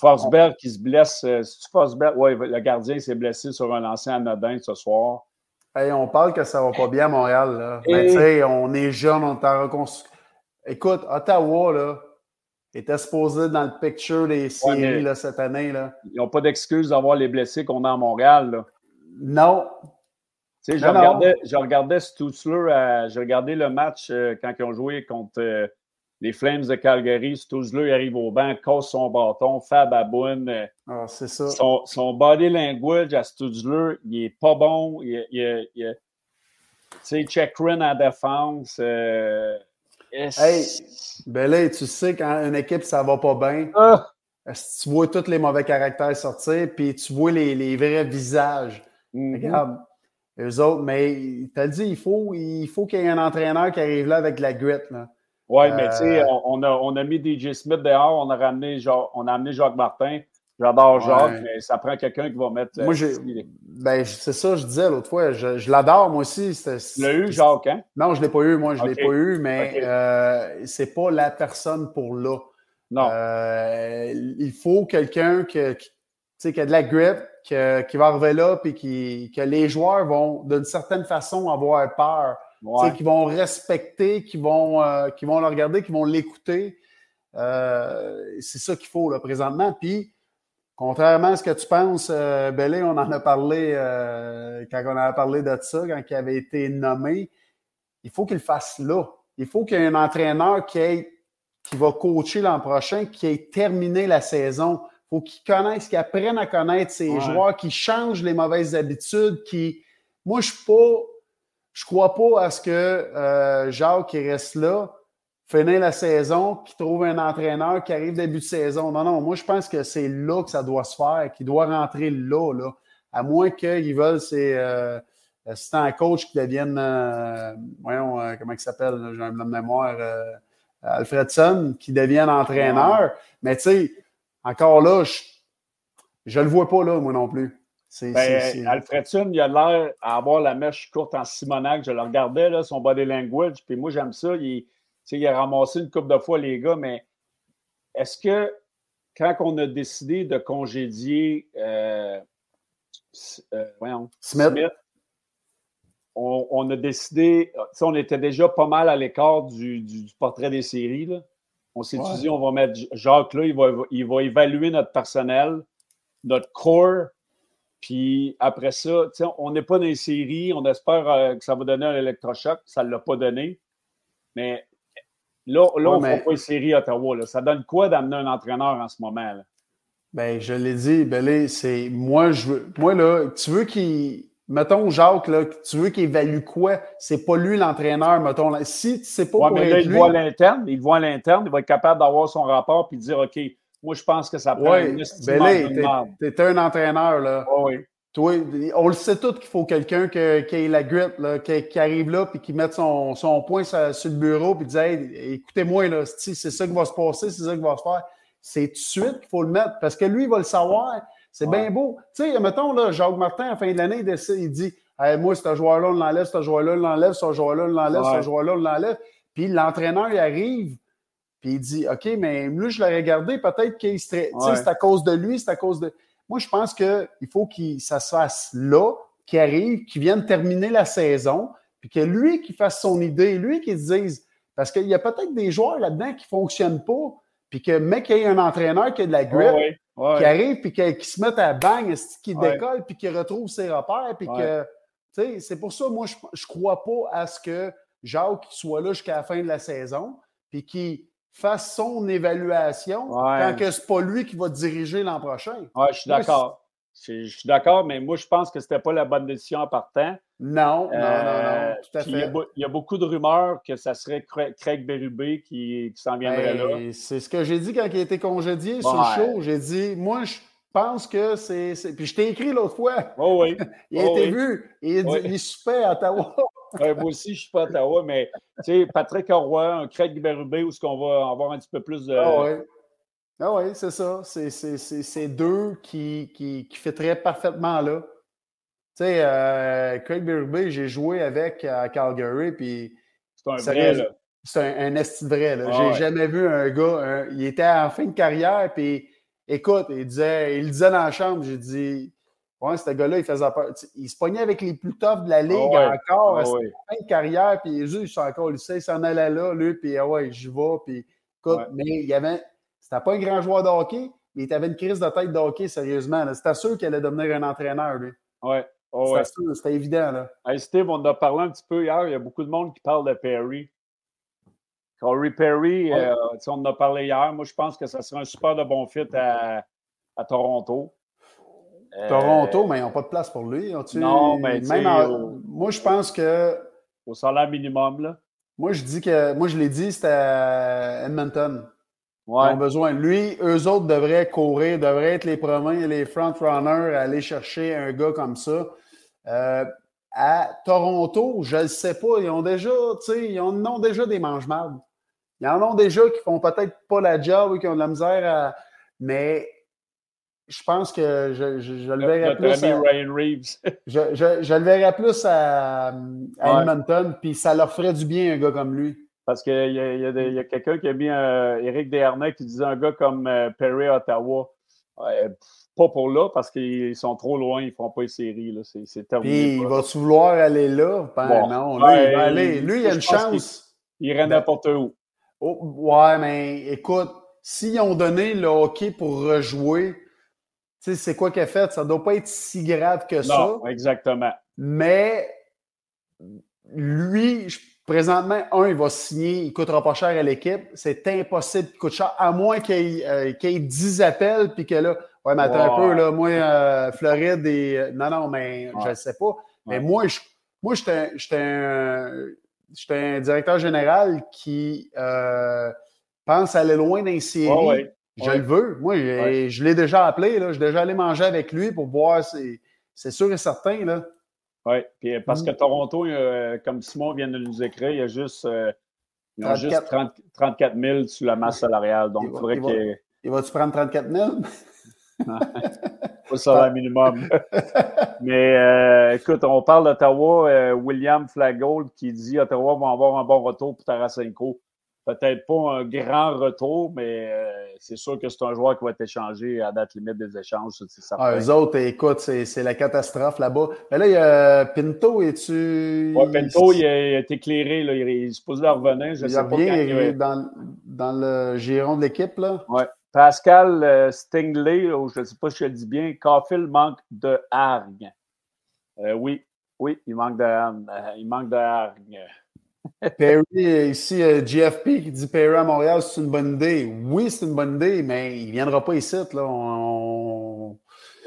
Forsberg qui se blesse. C'est-tu Forsberg? Oui, le gardien s'est blessé sur un lancer anodin ce soir on parle que ça va pas bien à Montréal. Là. Mais on est jeune, on est en reconstruction. Écoute, Ottawa, là, était supposé dans le picture des séries cette année. Là. Ils n'ont pas d'excuse d'avoir les blessés qu'on a à Montréal. Là. Non. Tu sais, je, regardais, je regardais Stutzler, j'ai regardé le match euh, quand ils ont joué contre euh, les Flames de Calgary, Stouzler arrive au banc, casse son bâton, Fab Aboune. Euh, ah, c'est ça. Son, son, body language à Stouzler, il est pas bon. Il, il, il, tu sais, check en défense. Euh, hey, ben tu sais, quand une équipe, ça va pas bien, ah! tu vois tous les mauvais caractères sortir, puis tu vois les, les vrais visages? Mm-hmm. Regarde, eux autres, mais tu as dit, il faut qu'il faut y ait un entraîneur qui arrive là avec la grit. Là. Oui, mais tu sais, euh, on a, on a mis DJ Smith dehors, on a ramené on a amené Jacques Martin. J'adore Jacques, mais ça prend quelqu'un qui va mettre. Moi, j'ai. Ben, c'est ça, je disais l'autre fois. Je, l'adore, moi aussi. Tu l'as eu, Jacques, hein? Non, je ne l'ai pas eu. Moi, je ne l'ai pas eu, mais euh, c'est pas la personne pour là. Non. Euh, il faut quelqu'un qui, qui a de la grip, qui va arriver là, puis qui, que les joueurs vont, d'une certaine façon, avoir peur qui vont respecter, qui vont, euh, qui vont le regarder, qui vont l'écouter. Euh, c'est ça qu'il faut là, présentement. Puis, contrairement à ce que tu penses, euh, on en a parlé euh, quand on a parlé de ça, quand il avait été nommé. Il faut qu'il le fasse là. Il faut qu'il y ait un entraîneur qui, qui va coacher l'an prochain, qui ait terminé la saison. Il faut qu'il connaisse, qu'il apprenne à connaître ses joueurs, qu'il change les mauvaises habitudes, qui. Moi, je ne suis pas je crois pas à ce que euh, Jacques reste là, finit la saison, qui trouve un entraîneur qui arrive début de saison. Non, non, moi je pense que c'est là que ça doit se faire, qu'il doit rentrer là, là. À moins qu'ils veulent c'est euh, un coach qui devienne euh, voyons, euh, comment il s'appelle, j'ai un blanc de mémoire, Alfredson, qui devienne entraîneur. Mais tu sais, encore là, je ne le vois pas là, moi non plus. Ben, Alfredson, il a l'air d'avoir la mèche courte en Simonac. Je le regardais, là, son body language, puis moi, j'aime ça. Il, il, a ramassé une coupe de fois les gars, mais est-ce que quand on a décidé de congédier euh, euh, Smith, on, a décidé, on était déjà pas mal à l'écart du, portrait des séries. Là. On s'est dit, on va mettre Jacques là, il va, il va évaluer notre personnel, notre core puis après ça, on n'est pas dans les séries. On espère euh, que ça va donner un électrochoc. Ça ne l'a pas donné. Mais là, là on ne fait pas les séries à Ottawa. Là. Ça donne quoi d'amener un entraîneur en ce moment? Là? Ben, je l'ai dit, ben c'est moi, je veux. Moi, là, tu veux qu'il. Mettons, Jacques, là, tu veux qu'il évalue quoi? C'est pas lui l'entraîneur, mettons. Si tu sais pas ouais, mais là, il voit l'interne, il voit l'interne, il va être capable d'avoir son rapport puis dire OK, moi, je pense que ça prend oui, ben tu es, un entraîneur, là. oui. Toi, on le sait tous qu'il faut quelqu'un qui ait la grit, là, qui, arrive là, puis qui mette son, son poing sur, le bureau, puis dit hey, écoutez-moi, là, c'est ça qui va se passer, c'est ça qui va se faire. C'est tout de suite qu'il faut le mettre, parce que lui, il va le savoir. C'est bien beau. Tu sais, mettons, là, Jacques Martin, à la fin de l'année, il dit moi, ce joueur-là, on l'enlève, ce joueur-là, on l'enlève, ce joueur-là, on l'enlève, ce joueur-là, on l'enlève. Puis l'entraîneur, il arrive, puis il dit OK, mais lui, je l'ai regardé, peut-être qu'il serait. Tu sais, c'est à cause de lui, c'est à cause de. Moi, je pense qu'il faut que ça se fasse là, qu'il arrive, qu'il vienne terminer la saison, puis que lui qui fasse son idée, lui qui se dise. Parce qu'il y a peut-être des joueurs là-dedans qui ne fonctionnent pas, puis que, mais qu'il y ait un entraîneur qui a de la grip, qui arrive, puis qui se mette à bang, qui décolle, puis qui retrouve ses repères, puis que. Tu sais, c'est pour ça, moi, je ne crois pas à ce que Jacques soit là jusqu'à la fin de la saison, puis qui fasse son évaluation quand que c'est pas lui qui va diriger l'an prochain. Oui, je suis d'accord. Je, suis d'accord, mais moi, je pense que ce n'était pas la bonne décision en partant. Non, non, non, non, euh, tout à fait. Il y, a, beaucoup de rumeurs que ça serait Craig Berube qui, s'en viendrait là. C'est ce que j'ai dit quand il a été congédié sur le show. J'ai dit, moi, je pense que c'est. Puis je t'ai écrit l'autre fois. Oh oui. [LAUGHS] il a oh été vu. Il, est à Ottawa. [LAUGHS] moi aussi, je ne suis pas à Ottawa, mais tu sais, Patrick Roy, un Craig Berube, où est-ce qu'on va avoir un petit peu plus de. Ah oui. Ah oui, c'est ça. C'est deux qui, qui, qui très parfaitement là. Tu sais, euh, Craig Berube, j'ai joué avec à Calgary, puis. C'est un vrai, là. C'est un, un esti vrai, là. Ah j'ai jamais vu un gars. il était en fin de carrière, puis écoute, il disait, il disait dans la chambre, j'ai dit. Ouais, ce gars-là, il faisait peur. Il se pognait avec les plus toughs de la ligue ah encore, à ah fin de carrière, puis les yeux, ils sont encore au lycée, il s'en allait là, lui, puis ah ouais, j'y vais, puis écoute, mais il y avait c'était pas un grand joueur de hockey, mais il avait une crise de tête de hockey, sérieusement. C'était sûr qu'il allait devenir un entraîneur, lui. Oui. Oh, c'était c'était évident. Là. Hey, Steve, on en a parlé un petit peu hier. Il y a beaucoup de monde qui parle de Perry. Corey Perry, euh, on en a parlé hier. Moi, je pense que ça serait un super de bon fit à, à Toronto. Toronto, mais ils n'ont pas de place pour lui. Non, mais même Moi, je pense que. Au salaire minimum, là. Moi, je dis que. Moi, je l'ai dit, c'était à Edmonton. Ils ont besoin. Lui, eux autres devraient courir, devraient être les premiers, les front-runners à aller chercher un gars comme ça. Euh, à Toronto, je ne sais pas, ils ont déjà, tu sais, ils en ont déjà des mange Ils en ont déjà qui font peut-être pas la job ou qui ont de la misère à. Mais je pense que je, je, le verrais plus. À, Ryan Reeves. [LAUGHS] je, je, le verrais plus à, à Edmonton, puis ça leur ferait du bien un gars comme lui. Parce qu'il y a, a, a quelqu'un qui a mis un, Éric Desharnais qui disait un gars comme euh, Perry Ottawa. pas pour là, parce qu'ils sont trop loin, ils ne font pas les séries. C'est terminé. Puis, il va-tu vouloir aller là? Ben, non, lui, il va aller. Lui, il a une chance. Il irait n'importe où. Oh, ouais, mais écoute, s'ils ont donné le hockey pour rejouer, tu sais, c'est quoi qu'il a fait? Ça ne doit pas être si grave que ça. Non, exactement. Mais lui, Présentement, un, il va signer, il ne coûtera pas cher à l'équipe. C'est impossible qu'il coûte cher, à moins qu'il y, ait, euh, 10 appels, puis que là, ouais, mais attends un peu, là, moi, euh, Floride et. Euh, non, non, mais je ne sais pas. Mais moi, je, moi, j'étais un, un, directeur général qui pense aller loin d'un série. Je le veux. Moi, je l'ai déjà appelé, là. Je suis déjà allé manger avec lui pour voir, c'est sûr et certain, là. Oui, puis parce que mm. Toronto, comme Simon vient de nous écrire, il y a juste, euh, juste 34 000 sur la masse salariale. Donc, il, faudrait qu'il. Il va-tu prendre 34 000? Pas le minimum. [LAUGHS] Mais euh, écoute, on parle d'Ottawa. Euh, William Flaggold qui dit Ottawa va avoir un bon retour pour Tarasenko peut-être pas un grand retour, mais euh, c'est sûr que c'est un joueur qui va être échangé à date limite des échanges. Ah, eux autres, écoute, c'est la catastrophe là-bas. Mais là, il y a Pinto, et tu Oui, Pinto, il a, été éclairé. Là, il est supposé revenir. Je il sais pas bien dans, dans, le giron de l'équipe. là? Oui. Pascal euh, Stingley, je ne sais pas si je le dis bien, Caulfield manque de hargne. Euh, oui, oui, il manque de hargne. il manque de hargne. [LAUGHS] Perry, ici, GFP euh, qui dit Perry à Montréal, c'est une bonne idée. Oui, c'est une bonne idée, mais il ne viendra pas ici. Là.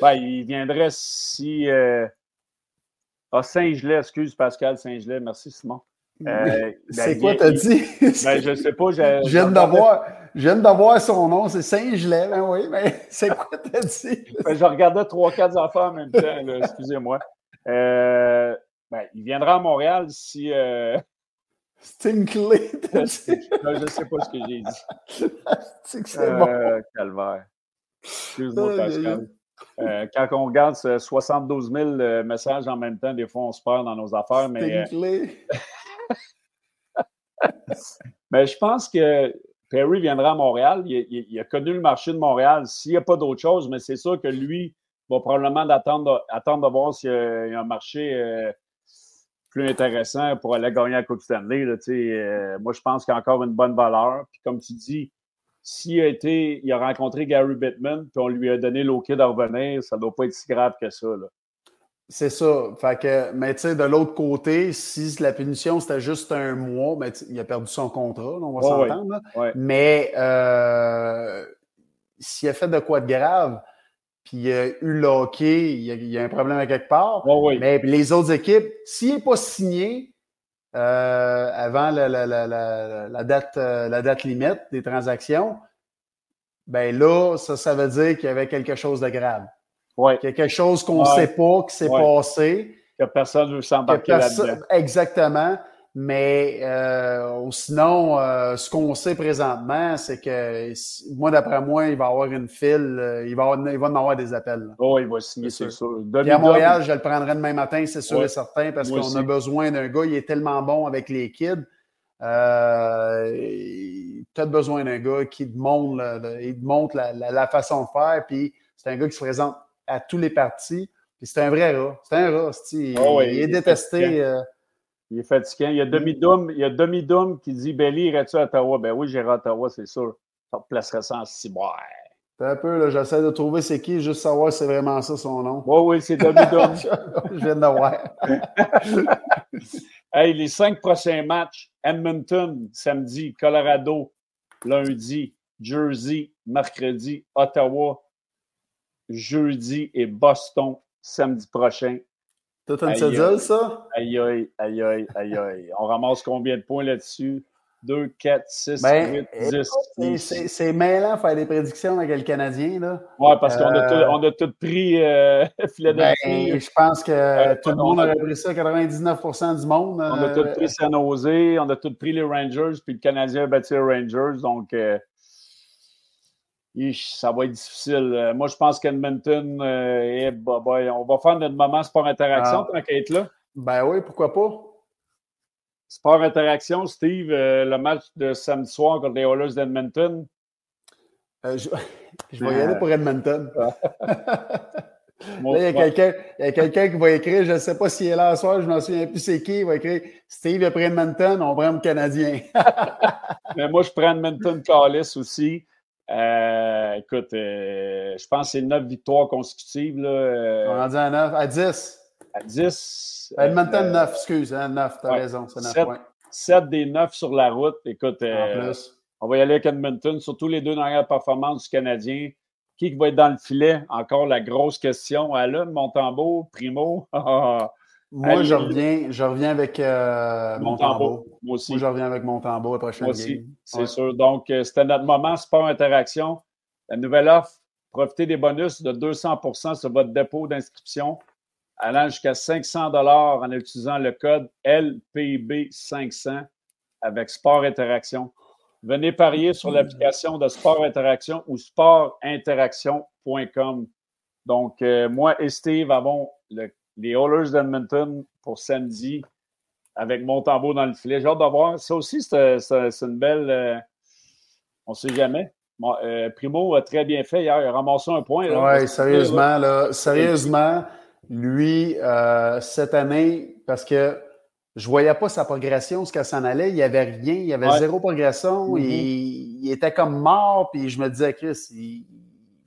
Ben, il viendrait si. Euh... Ah, Saint-Gelais, excuse Pascal Saint-Gelais, merci Simon. Euh, [LAUGHS] c'est ben, quoi, t'as dit? Ben, je sais pas. Je, [LAUGHS] viens d'avoir son nom, c'est Saint-Gelais. Ben oui, mais [LAUGHS] c'est quoi, t'as dit? Ben, je regardais trois, quatre enfants en même temps, excusez-moi. Euh, ben, il viendra à Montréal si. Euh, Stinkley. je ne sais pas ce que j'ai dit. [LAUGHS] c'est que c'est euh, bon. Calvaire. Excuse-moi, Pascal. Euh, quand on regarde 72 000 euh, messages en même temps, des fois, on se perd dans nos affaires. Mais, [LAUGHS] mais je pense que Perry viendra à Montréal. Il, a connu le marché de Montréal. S'il n'y a pas d'autre chose, mais c'est sûr que lui va probablement attendre, attendre de voir s'il y, a un marché plus intéressant pour aller gagner la Coupe Stanley. Euh, moi, je pense qu'il a encore une bonne valeur. Puis comme tu dis, s'il a été, il a rencontré Gary Bittman, puis on lui a donné l'OK de revenir, ça ne doit pas être si grave que ça. C'est ça. Fait que, mais tu sais, de l'autre côté, si la punition c'était juste un mois, ben, il a perdu son contrat, on va s'entendre. Mais euh, s'il a fait de quoi de grave, puis il a eu le hockey, il y a, un problème à quelque part. mais les autres équipes, s'il n'est pas signé euh, avant la, la, date, euh, la date limite des transactions, ben là, ça, ça veut dire qu'il y avait quelque chose de grave. Ouais. Qu'il y a quelque chose qu'on ne sait pas qui s'est passé. Que personne ne veut s'embarquer là-dedans. Exactement. Mais euh, sinon, euh, ce qu'on sait présentement, c'est que moi, d'après moi, il va y avoir une file, euh, il, va il va en avoir des appels. Oh, il va signer, c'est sûr. à Montréal, je le prendrai demain matin, c'est sûr et certain, parce qu'on a besoin d'un gars, il est tellement bon avec les kids. Euh, peut-être besoin d'un gars qui te montre, il te montre la, la, façon de faire, puis c'est un gars qui se présente à tous les partis. Puis c'est un vrai rat. C'est un rat. Il, oh il, est détesté. Euh. Il est fatiguant. Il y a demi-doom, il qui dit Belly, irais-tu à Ottawa? Ben oui, j'irai à Ottawa, c'est sûr. Ça replacerait ça en ciboire. un peu, là, j'essaie de trouver c'est qui, juste savoir si c'est vraiment ça son nom. Oui, oui, c'est demi-doom. [LAUGHS] je viens de voir. [LAUGHS] hey, les cinq prochains matchs Edmonton, samedi, Colorado, lundi, Jersey, mercredi, Ottawa, jeudi et Boston samedi prochain. Tout un cédule, ça? Aïe, aïe, aïe, aïe, aïe, aïe. On ramasse combien de points là-dessus? 2, 4, 6, 8, 10. C'est mêlant faire des prédictions avec le Canadien. Là. Oui, parce qu'on a, euh, a tout pris euh, [LAUGHS] Philadelphie. Ben, je pense que tout le monde aurait pris ça, 99% du monde. On a tout euh, pris San Jose, on a tout pris les Rangers, puis le Canadien a battu les Rangers. Donc, euh, ça va être difficile. Euh, moi, je pense qu'Edmonton, euh, bah, bah, on va faire notre moment sport interaction, ah. être là. Ben oui, pourquoi pas? Sport interaction, Steve, euh, le match de samedi soir contre les Oilers d'Edmonton. [LAUGHS] je, vais y aller pour Edmonton. [LAUGHS] il y a quelqu'un qui va écrire, je ne sais pas s'il est là ce soir, je ne m'en souviens plus c'est qui, il va écrire Steve pour Edmonton, on prend le Canadien. [LAUGHS] Mais moi, je prends Edmonton Callis aussi. Euh, écoute, euh, je pense que c'est 9 victoires consécutives. Là, euh, On en dit à 9, à 10. À 10. Edmonton 9, excuse, hein, 9, tu as raison, c'est 9 points. 7 des 9 sur la route. Écoute, on va y aller avec Edmonton, surtout les deux dernières performances du Canadien. Qui va être dans le filet? Encore la grosse question. Alain, Montembeau, Primo. [LAUGHS] Moi, je reviens, je reviens avec euh, mon tambour. Moi aussi. Moi, je reviens avec mon tambour à prochaine Moi aussi, c'est sûr. Donc, euh, c'était notre moment Sport Interaction. La nouvelle offre, profitez des bonus de 200% sur votre dépôt d'inscription, allant jusqu'à 500 en utilisant le code LPB500 avec Sport Interaction. Venez parier sur l'application de Sport Interaction ou sportinteraction.com. Donc, euh, moi et Steve avons le les Oilers d'Edmonton pour samedi avec Montembeau dans le filet. J'ai hâte de voir. Ça aussi, c'est une belle. Euh, on ne sait jamais. Euh, Primo a très bien fait hier. Il a ramassé un point. Oui, sérieusement. Là, sérieusement, lui, euh, cette année, parce que je ne voyais pas sa progression, ce qu'elle s'en allait. Il n'y avait rien. Il y avait zéro progression. Mm-hmm. il, était comme mort. Puis je me disais, Chris, il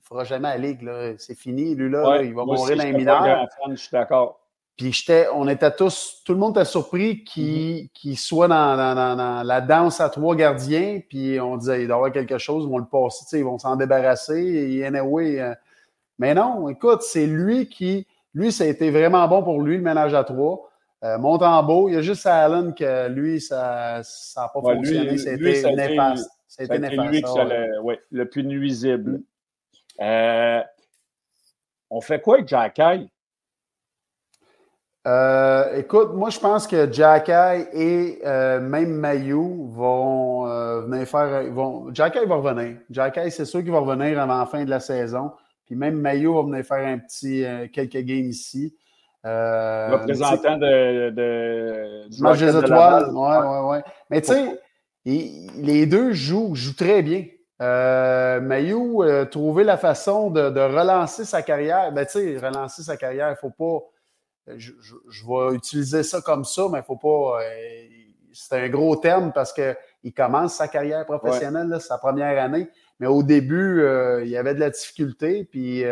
fera jamais la ligue. C'est fini. Lui, là, il va mourir dans les mineurs. Je suis d'accord. Puis j'étais, on était tous, tout le monde était surpris qu'il mm-hmm. soit dans, dans, la danse à trois gardiens. Puis on disait, il doit y avoir quelque chose, ils vont le passer, ils vont s'en débarrasser. Et anyway, euh, mais non, écoute, c'est lui qui, lui, ça a été vraiment bon pour lui, le ménage à trois. Euh, Montembeau, il y a juste Allen que lui, ça n'a pas fonctionné. C'était néfaste. C'était lui qui ouais. le plus nuisible. Euh, on fait quoi avec Jacky? Euh, écoute, moi, je pense que Jacky et euh, même Mayou vont venir faire. Vont, Jacky va revenir. Jacky, c'est sûr qu'il va revenir avant la fin de la saison. Puis même Mayou va venir faire un petit quelques games ici. Représentant de, de, du match des étoiles. Ouais, ouais, ouais. Mais tu sais, les deux jouent, jouent très bien. Euh, Mayou, euh, trouver la façon de, relancer sa carrière? Ben, tu sais, relancer sa carrière, il ne faut pas. Je, vais utiliser ça comme ça, mais il ne faut pas. Euh, c'est un gros terme parce qu'il commence sa carrière professionnelle, sa première année. Mais au début, il y avait de la difficulté. Puis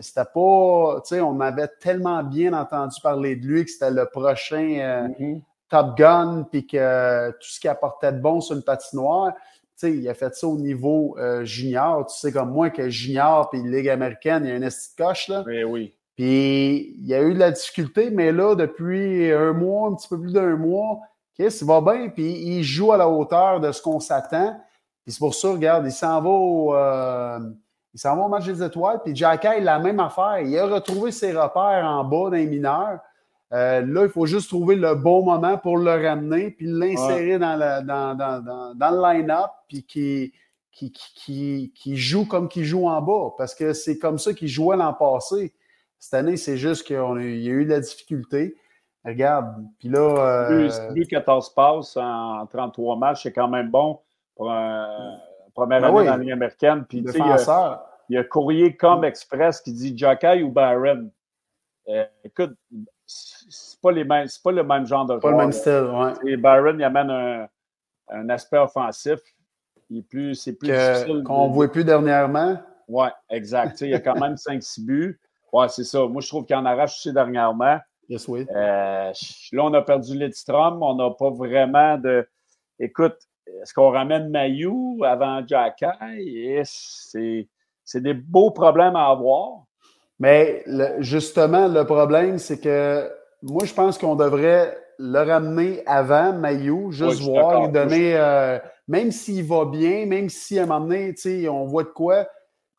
c'était pas, tu sais, on avait tellement bien entendu parler de lui que c'était le prochain mm-hmm. Top Gun, puis que tout ce qui apportait de bon sur une patinoire. Tu sais, il a fait ça au niveau junior. Tu sais comme moi que junior puis Ligue américaine, il y a un esti de coche, là. Oui, oui. Puis il y a eu de la difficulté, mais là, depuis un mois, un petit peu plus d'un mois, Chris, il va bien, puis il joue à la hauteur de ce qu'on s'attend. Puis c'est pour ça, regarde, il s'en va au, euh, il s'en va au match des étoiles. Puis Jack il la même affaire. Il a retrouvé ses repères en bas d'un mineur. Euh, là, il faut juste trouver le bon moment pour le ramener, puis l'insérer dans, dans, dans, dans, le line-up, puis qui, qui, qui, qui, joue comme qu'il joue en bas. Parce que c'est comme ça qu'il jouait l'an passé. Cette année, c'est juste qu'il y a eu de la difficulté. Regarde, puis là. Euh... 14 passes en 33 matchs, c'est quand même bon pour un première ben année dans la Ligue américaine. Puis, il, y a, il y a Courrier comme Express qui dit Jacky ou Byron. Euh, écoute, c'est pas, les mêmes, pas le même genre de Pas le même style, ouais. Et Byron, il amène un, un aspect offensif. Il est plus, c'est plus difficile. Qu'on ne voit plus dernièrement? Oui, exact. il y a quand même [LAUGHS] 5-6 buts. Ouais, c'est ça. Moi, je trouve qu'il en arrache aussi dernièrement. Yes, oui. Euh, là, on a perdu Lidstrom. On n'a pas vraiment de. Écoute, est-ce qu'on ramène Mayou avant Jacky? C'est des beaux problèmes à avoir. Mais justement, le problème, c'est que moi, je pense qu'on devrait le ramener avant Mayou, juste voir, lui donner, euh, même s'il va bien, même si à un moment donné, on voit de quoi.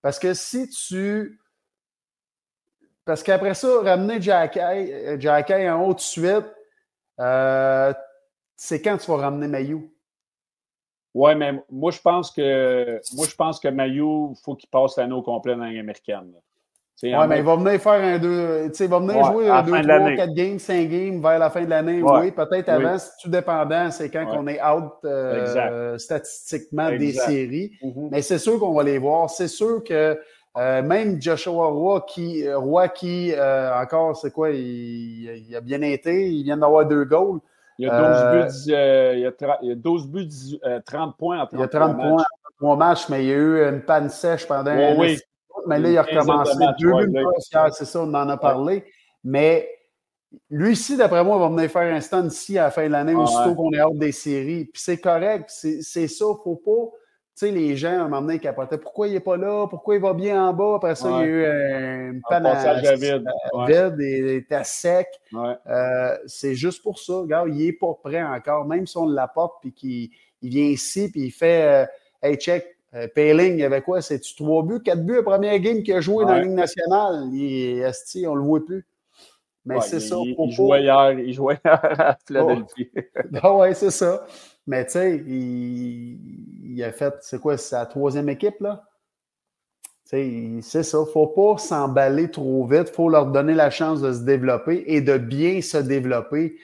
Parce que si tu parce qu'après ça, ramener Jacky euh, en haut de suite, euh, c'est quand tu vas ramener Mayou? Oui, mais moi, je pense que moi, je pense que faut qu'il passe l'année au complet dans l'année américaine. Oui, mais il va venir faire un deux. Il va venir jouer un 2, 3, 4 games, 5 games vers la fin de l'année. Oui, peut-être avant, c'est tout dépendant, c'est quand on est out euh, statistiquement des séries. Mm-hmm. Mais c'est sûr qu'on va les voir. C'est sûr que euh, même Joshua Roy qui, euh, Roy qui euh, encore, c'est quoi, il, a bien été, il vient d'avoir deux goals. Il y a 12 buts, il y a 12 buts 30 points en 30 Il y a 30 points en 3 matchs, mais il y a eu une panne sèche pendant un oui. Mais là, il a recommencé deux buts c'est ça, on en a parlé. Mais lui ici, d'après moi, il va venir faire un stand ici à la fin de l'année, aussitôt qu'on est hors des séries. Puis c'est correct, c'est ça, il ne faut pas tu sais, les gens, à un moment donné, capotaient. Pourquoi il n'est pas là? Pourquoi il va bien en bas? Après ça, il y a eu une panne à vide. vide il était sec. Euh, c'est juste pour ça. Regarde, il n'est pas prêt encore. Même si on l'apporte puis qu'il vient ici puis il fait euh, Hey, check, euh, Payling, il y avait quoi? C'est-tu trois buts, quatre buts, la première game qu'il a joué dans la Ligue nationale? Il est on ne le voit plus. Mais c'est ça. Il, il, jouait hier, il jouait [LAUGHS] à Philadelphie. Oh. oui, c'est ça. Mais tu sais, il, a fait, c'est quoi, sa troisième équipe, là? C'est ça, il ne faut pas s'emballer trop vite, il faut leur donner la chance de se développer et de bien se développer.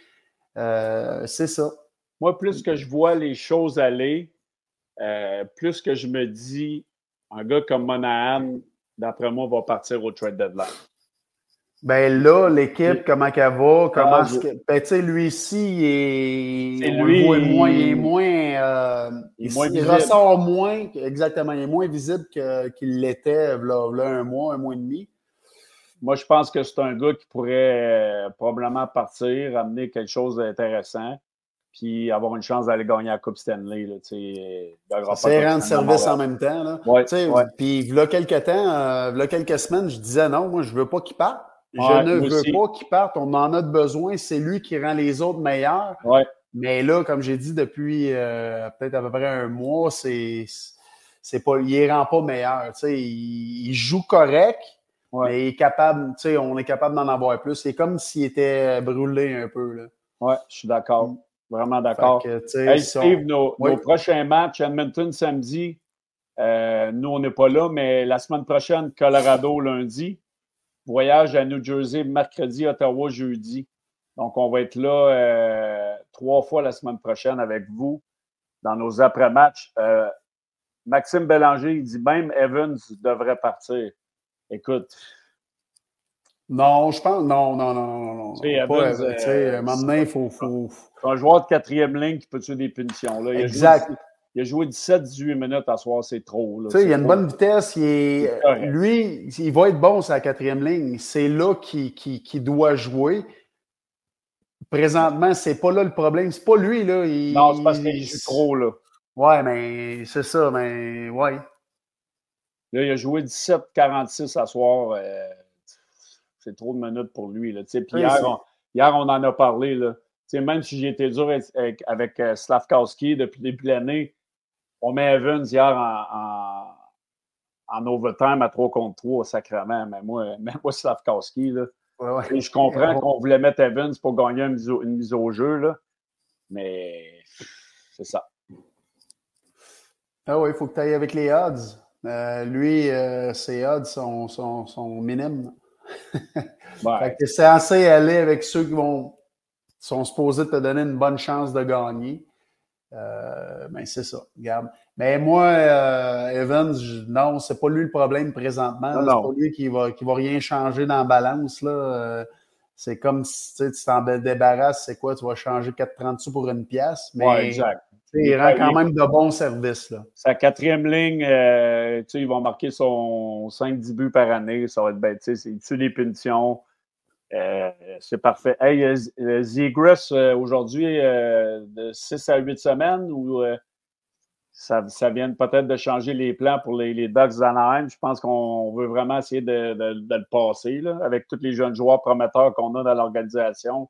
Euh, c'est ça. Moi, plus que je vois les choses aller, plus que je me dis, un gars comme Monahan, d'après moi, va partir au trade deadline. Ben là, l'équipe, comment qu'elle va? Comment ah, que... Ben, tu sais, lui ici, il est, lui, moins, il est moins, euh, il, il ressort moins, exactement, il est moins visible qu'il l'était là, là, un mois, un mois et demi. Moi, je pense que c'est un gars qui pourrait euh, probablement partir, amener quelque chose d'intéressant, puis avoir une chance d'aller gagner la Coupe Stanley. Là, c'est rendre service en même temps. Là. Ouais, ouais. Puis, il y a quelques temps, euh, il y a quelques semaines, je disais non, moi, je ne veux pas qu'il parte. Je ne veux pas qu'il parte. On en a besoin. C'est lui qui rend les autres meilleurs. Mais là, comme j'ai dit depuis euh, peut-être à peu près un mois, c'est c'est pas, il ne rend pas meilleur. Il, il, joue correct, mais il est capable, on est capable d'en avoir plus. C'est comme s'il était brûlé un peu. Oui, je suis d'accord. Vraiment d'accord. Hey, Steve, nos, prochains matchs, Edmonton samedi, euh, nous, on n'est pas là, mais la semaine prochaine, Colorado lundi. Voyage à New Jersey mercredi, Ottawa jeudi. Donc, on va être là euh, trois fois la semaine prochaine avec vous dans nos après-matchs. Euh, Maxime Bélanger, il dit même Evans devrait partir. Écoute. Non, je pense. Non, non, non, non, non. Tu sais, maintenant, il faut, faut. Un joueur de quatrième ligne qui peut tuer des punitions. Là. exact. il a joué 17-18 minutes à soir, c'est trop. Tu sais, il a une bonne vitesse. Il est, lui, il va être bon sur la quatrième ligne. C'est là qu'il doit jouer. Présentement, c'est pas là le problème. C'est pas lui, là. non, c'est parce qu'il joue trop, là. Ouais, mais c'est ça, mais ouais. Là, il a joué 17-46 à soir. Euh, c'est trop de minutes pour lui. Là. Puis hier, on, hier, on en a parlé. Là. même si j'ai été dur avec, avec euh, Slavkowski depuis le début de l'année, on met Evans hier en, en, overtime à 3 contre 3, sacrément. Mais moi, [LAUGHS] même moi Slavkowski, là, Et je comprends qu'on voulait mettre Evans pour gagner une mise au, une mise au jeu, là, mais c'est ça. Ah oui, il faut que tu ailles avec les odds. Euh, lui, euh, ses odds sont, sont, sont minimes. Ouais. c'est censé aller avec ceux qui vont sont supposés te donner une bonne chance de gagner. Euh, ben c'est ça, regarde. Mais moi, euh, Evans, non, c'est pas lui le problème présentement. C'est pas lui qui va, qui va rien changer dans la balance. Là. Euh, c'est comme si tu t'en débarrasses, c'est quoi? Tu vas changer 4,30 sous pour une pièce. Mais ouais, exact. Il rend quand même de bons services. Là. Sa quatrième ligne, euh, il va marquer son 5-10 buts par année. Ça va être bête. Il tue les punitions. Euh, c'est parfait. Hey, euh, euh, aujourd'hui, de 6 à 8 semaines, ou ça, ça, vient peut-être de changer les plans pour les, les Ducks d'Anaheim. Je pense qu'on veut vraiment essayer de, de, le passer là, avec tous les jeunes joueurs prometteurs qu'on a dans l'organisation.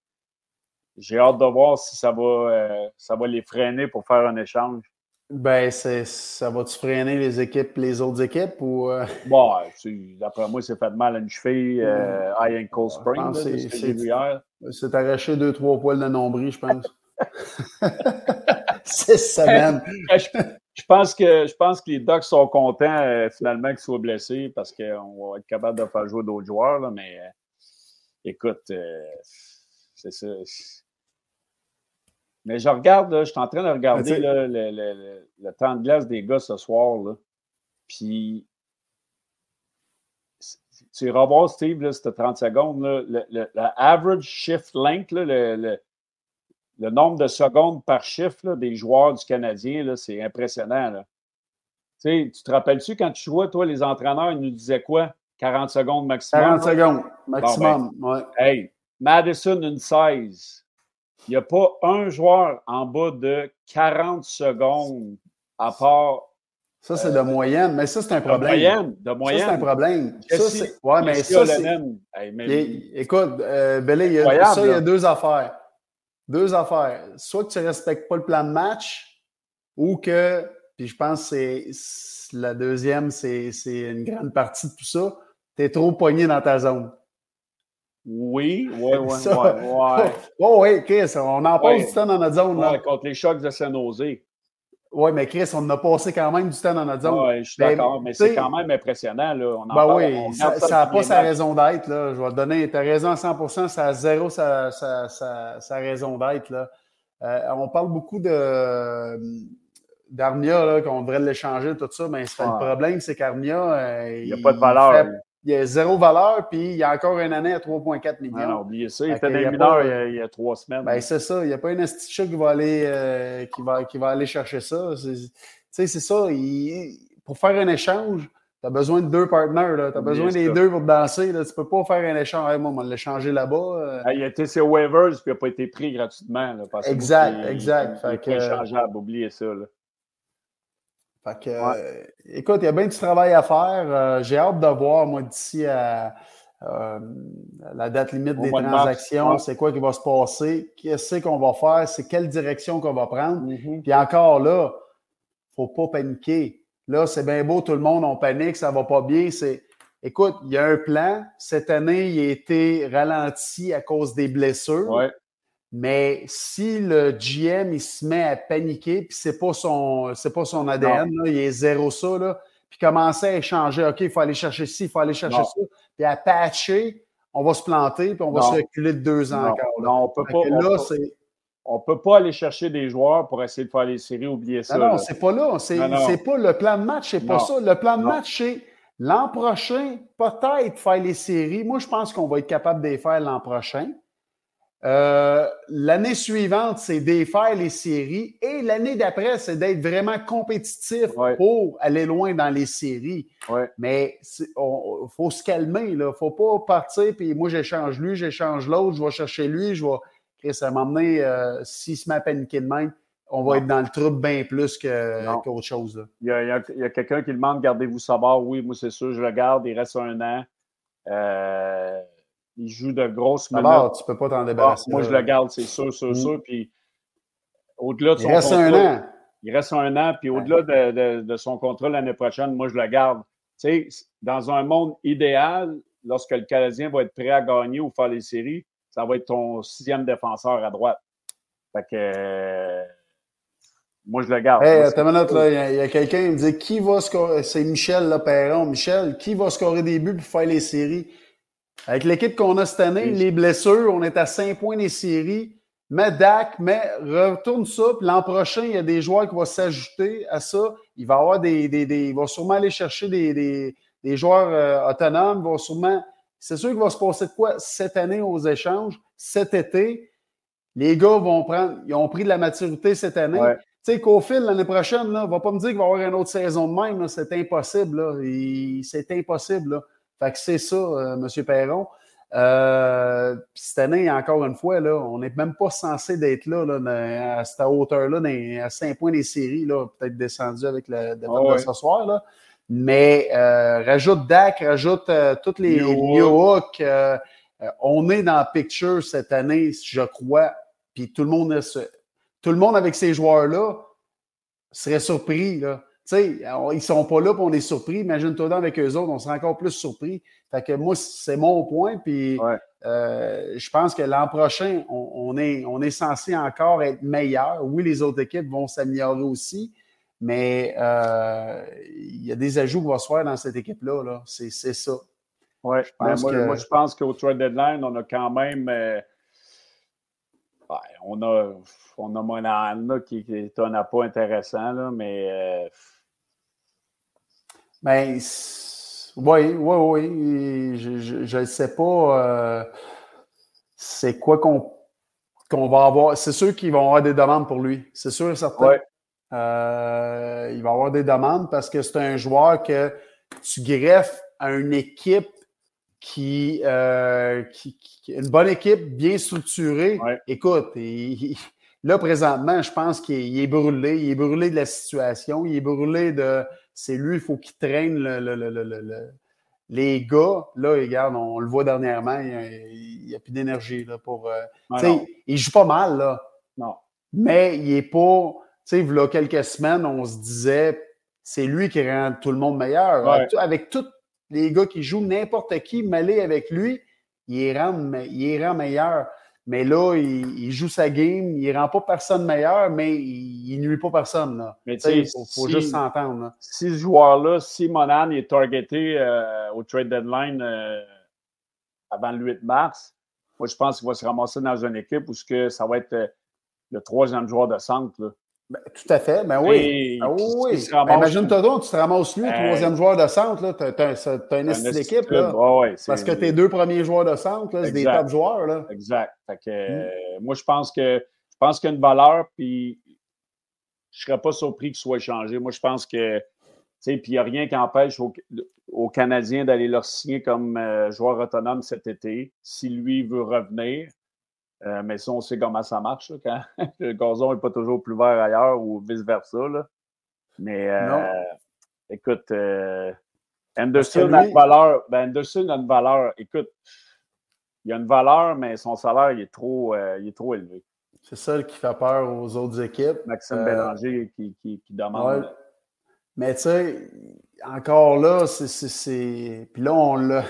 J'ai hâte de voir si ça va, ça va les freiner pour faire un échange. Ben, ça va-tu freiner les équipes, les autres équipes ou. Euh? [LAUGHS] Bon, d'après moi, c'est fait de mal à une cheville, euh, high ankle spring, c'est arraché deux, trois poils de nombril, je pense. c'est ça même. Je, pense que, je pense que les Ducks sont contents euh, finalement qu'ils soient blessés parce qu'on va être capable de faire jouer d'autres joueurs, là, mais écoute, c'est ça mais je regarde, je suis en train de regarder le, temps de glace des gars ce soir. Là. Puis, tu iras voir, Steve, là, c'était 30 secondes. le, average shift length, le, nombre de secondes par chiffre des joueurs du Canadien, c'est impressionnant. Tu te rappelles-tu quand tu jouais, toi, les entraîneurs, ils nous disaient quoi? 40 secondes maximum? 40 secondes maximum, ben, Hey, Madison, une 16. Il n'y a pas un joueur en bas de 40 secondes à part. Ça, c'est de moyenne, mais ça, c'est un problème. De moyenne, de moyenne. Ça, c'est un problème. ça, ouais, mais ça, c'est... Écoute, euh, il y a, ça, il y a deux affaires. Deux affaires. Soit que tu ne respectes pas le plan de match, ou que, puis je pense que c'est la deuxième, c'est une grande partie de tout ça, tu es trop poigné dans ta zone. Oui, oui, oui. Ouais, [LAUGHS] oh, oui, Chris, on en passe du temps dans notre zone. Là. contre les chocs de Saint-Nosé. Oui, mais Chris, on a passé quand même du temps dans notre zone. Oui, je suis d'accord, mais c'est quand même impressionnant. Là. On ben oui, ça n'a pas sa raison d'être. Je vais te donner, tu as raison à 100% ça a zéro sa, sa, sa, raison d'être. Euh, on parle beaucoup de d'Armia, qu'on devrait l'échanger, tout ça, mais le problème, c'est qu'Armia. Euh, il n'y a pas de valeur il y a zéro valeur, puis il y a encore une année à 3,4 millions. Non, oubliez ça. Il était mineur il, y a trois semaines. Ben, c'est ça. Il n'y a pas une institution qui va aller, euh, qui va, qui va aller chercher ça. Tu sais, c'est ça. pour faire un échange, tu as besoin de deux partenaires. Tu as besoin des deux pour te danser. Là. Tu ne peux pas faire un échange. moi, on va l'échanger là-bas. Euh. il a été sur waivers puis il n'a pas été pris gratuitement. Là, exact, exact. Il, est échangeable. Oubliez ça. Là. Fait que, euh, écoute, il y a bien du travail à faire. Euh, j'ai hâte de voir, moi, d'ici à euh, la date limite des transactions, c'est quoi qui va se passer, qu'est-ce qu'on va faire, c'est quelle direction qu'on va prendre. Mm-hmm. Puis encore là, il ne faut pas paniquer. Là, c'est bien beau, tout le monde, on panique, ça ne va pas bien. C'est, écoute, il y a un plan. Cette année, il a été ralenti à cause des blessures. Ouais. Mais si le GM il se met à paniquer, puis c'est pas son c'est pas son ADN, il est zéro ça, là, puis commencer à échanger, OK, il faut aller chercher ci, il faut aller chercher ça, puis à patcher, on va se planter, puis on va se reculer de deux ans encore. Non, on peut pas. On peut, pas aller chercher des joueurs pour essayer de faire les séries, oublier ça. Non, non, c'est pas là. C'est pas le plan de match, c'est pas ça. Le plan de match, c'est l'an prochain, peut-être faire les séries. Moi, je pense qu'on va être capable de les faire l'an prochain. Euh, l'année suivante, c'est défaire les séries. Et l'année d'après, c'est d'être vraiment compétitif pour aller loin dans les séries. Mais il faut se calmer. Il ne faut pas partir. Puis moi, j'échange lui, j'échange l'autre, je vais chercher lui, je vais. Chris, à m'emmener, euh, s'il se met à paniquer de même, on va être dans le trouble bien plus qu'autre chose. Il y a, quelqu'un qui demande gardez-vous ça Oui, moi, c'est sûr, je le garde. Il reste un an. Euh, il joue de grosses minutes. tu peux pas t'en débarrasser. Ah, moi, je le garde, c'est sûr, sûr, mm. sûr. Puis au-delà de son il reste un an. Il reste un an. Puis au-delà de, son contrat l'année prochaine, moi, je le garde. Tu sais, dans un monde idéal, lorsque le Canadien va être prêt à gagner ou faire les séries, ça va être ton sixième défenseur à droite. Fait que. Euh, moi, je le garde. Hey, minute, là. Il y a, quelqu'un qui me dit qui va scorer. C'est Michel Perron. Michel, qui va scorer des buts pour faire les séries? Avec l'équipe qu'on a cette année, les blessures, on est à 5 points des séries. Mais Dak, mais retourne ça. Puis l'an prochain, il y a des joueurs qui vont s'ajouter à ça. Il va avoir des, des, des il va sûrement aller chercher des, des, des joueurs euh, autonomes. Il va sûrement, c'est sûr qu'il va se passer de quoi cette année aux échanges, cet été. Les gars vont prendre, ils ont pris de la maturité cette année. Tu sais, qu'au fil l'année prochaine, là, va pas me dire qu'il va y avoir une autre saison de même. C'est impossible. C'est impossible. Là. Fait que c'est ça, euh, M. Perron. Euh, cette année, encore une fois, là, on n'est même pas censé d'être là, là, à cette hauteur-là, à 5 points des séries, peut-être descendu avec le débat de ce soir. Là. Mais euh, rajoute Dak, rajoute euh, toutes les New on est dans la picture cette année, je crois. Puis tout le monde, tout le monde avec ces joueurs-là serait surpris. Là. Tu sais, ils sont pas là, puis on est surpris. Imagine-toi avec eux autres, on sera encore plus surpris. Fait que moi, c'est mon point. Puis euh, je pense que l'an prochain, on, est, on est censé encore être meilleur. Oui, les autres équipes vont s'améliorer aussi, mais euh, il y a des ajouts qui vont se faire dans cette équipe-là. -là, c'est ça. Oui, moi, moi, je pense qu'au trade deadline, on a quand même. Euh, on a, on a Monahan qui, est un appât intéressant, là, mais ben, oui, oui, oui. Je ne sais pas euh, c'est quoi qu'on va avoir. C'est sûr qu'ils vont avoir des demandes pour lui. C'est sûr et certain. Euh, il va avoir des demandes parce que c'est un joueur que tu greffes à une équipe qui, euh, qui, une bonne équipe bien structurée. Écoute, là présentement, je pense qu'il est brûlé. Il est brûlé de la situation. Il est brûlé de c'est lui, il faut qu'il traîne les gars. Là, regarde, on, le voit dernièrement, il n'y a, plus d'énergie pour. Euh, ah il joue pas mal, là. Non. Mais il n'est pas. Tu sais, il y a quelques semaines, on se disait, c'est lui qui rend tout le monde meilleur. Avec, tous les gars qui jouent, n'importe qui mêlé avec lui, il rend, il rend meilleur. Mais là, il, joue sa game, il rend pas personne meilleur, mais il, nuit pas personne. Là. Mais il faut, juste s'entendre. Si ce joueur-là, si Monan est targeté euh, au trade deadline euh, avant le 8 mars, moi, je pense qu'il va se ramasser dans une équipe où que ça va être euh, le troisième joueur de centre. Là. Ben, tout à fait. Ben oui. Ah oui. Ben, imagine-toi donc, tu te ramasses lui, troisième joueur de centre. Tu as, un estime d'équipe. parce que tes deux premiers joueurs de centre, c'est des top joueurs. Là. Exact. Fait que, mm. euh, moi, je pense que je pense qu'il y a une valeur, puis je ne serais pas surpris qu'il soit échangé. Moi, je pense que. Puis il n'y a rien qui empêche aux, Canadiens d'aller leur signer comme euh, joueur autonome cet été. Si lui veut revenir, euh, mais ça, on sait comment ça marche quand [LAUGHS] le gazon n'est pas toujours plus vert ailleurs ou vice-versa. Mais euh, écoute, euh, Anderson a une valeur. Ben Anderson a une valeur. Écoute, il a une valeur, mais son salaire il est trop, il est trop élevé. C'est ça qui fait peur aux autres équipes. Maxime Bélanger qui, qui, demande. Mais tu sais, encore là, c'est. Puis là, on l'a.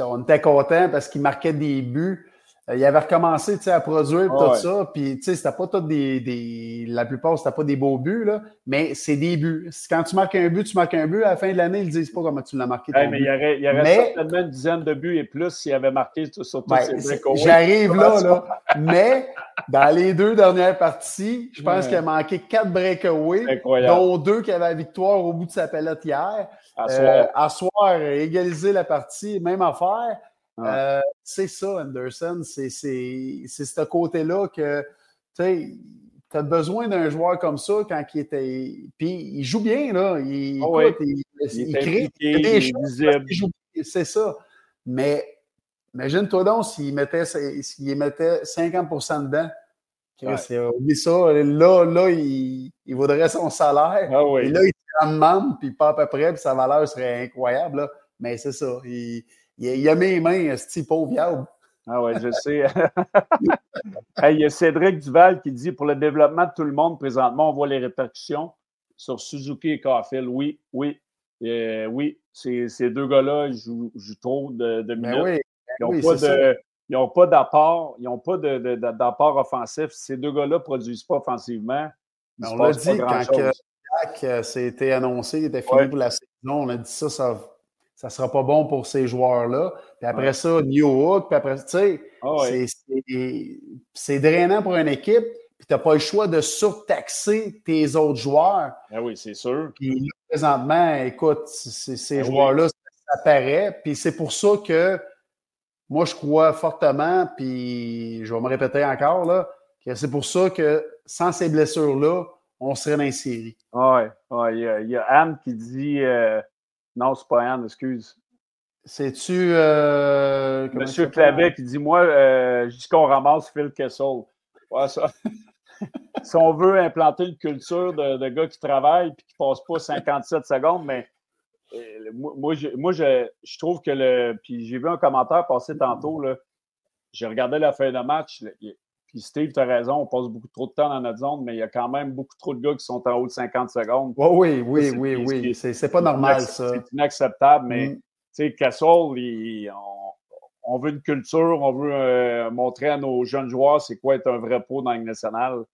On était content parce qu'il marquait des buts. Euh, il avait recommencé à produire tout ça. Puis, c'était pas tout des, des, La plupart, c'était pas des beaux buts, là, mais c'est des buts. Quand tu marques un but, tu marques un but. À la fin de l'année, ils disent pas comment tu l'as marqué. mais il y aurait, il y aurait certainement une dizaine de buts et plus s'il avait marqué sur tous ces J'arrive là, là. mais dans les deux dernières parties, je pense qu'il a manqué quatre breakaways, dont deux qui avaient la victoire au bout de sa palette hier. À soir. Euh, à soir, égaliser la partie, même affaire. Euh, c'est ça, Anderson. C'est ce côté-là que tu as besoin d'un joueur comme ça quand il était. Puis il joue bien, là. Il, oh il, il, crée des choses. C'est ça. Mais imagine-toi donc s'il mettait, mettait 50% dedans. Ouais. Oublie ça. Là, là il, il vaudrait son salaire. Ah oui. Et là, il te demande, puis pas à peu près, puis sa valeur serait incroyable. Là. Mais c'est ça. Il, il, a mes mains, ce pauvre viable. Ah oui, je sais. [LAUGHS] il y a Cédric Duval qui dit pour le développement de tout le monde, présentement, on voit les répercussions sur Suzuki et Caulfield. Oui, oui. Euh, oui, ces, ces deux gars-là jouent, jouent, trop de, de ben minutes. ils n'ont pas d'apport, ils n'ont pas d'apport offensif. Ces deux gars-là ne produisent pas offensivement. Ben, on l'a dit quand Jack euh, s'était annoncé, il était fini pour la saison. On a dit ça, ça ça ne sera pas bon pour ces joueurs-là. Puis après ça, New Hook, puis après, tu sais, ah c'est drainant pour une équipe. Puis tu n'as pas le choix de surtaxer tes autres joueurs. Ah oui, c'est sûr. Puis présentement, écoute, ces ah joueurs-là, ça, paraît. Puis c'est pour ça que moi, je crois fortement, puis je vais me répéter encore, là, que c'est pour ça que sans ces blessures-là, on serait dans les séries. Oui, ouais, il, y a, Anne qui dit euh, non, c'est pas Anne, excuse. C'est-tu. Euh, Monsieur Clavet qui dit Moi, euh, je dis qu'on ramasse Phil Kessel. ça. [LAUGHS] si on veut implanter une culture de, gars qui travaillent et qui ne passent pas 57 secondes, mais euh, moi, je, moi je, trouve que le. Puis j'ai vu un commentaire passer tantôt. J'ai regardé la fin de match. Puis Steve, tu as raison, on passe beaucoup trop de temps dans notre zone, mais il y a quand même beaucoup trop de gars qui sont en haut de 50 secondes. oui, oui, oui, oui. C'est pas normal, ça. C'est inacceptable, mais mm. tu sais, Cassol, on, veut une culture, on veut euh, montrer à nos jeunes joueurs c'est quoi être un vrai pro dans le national.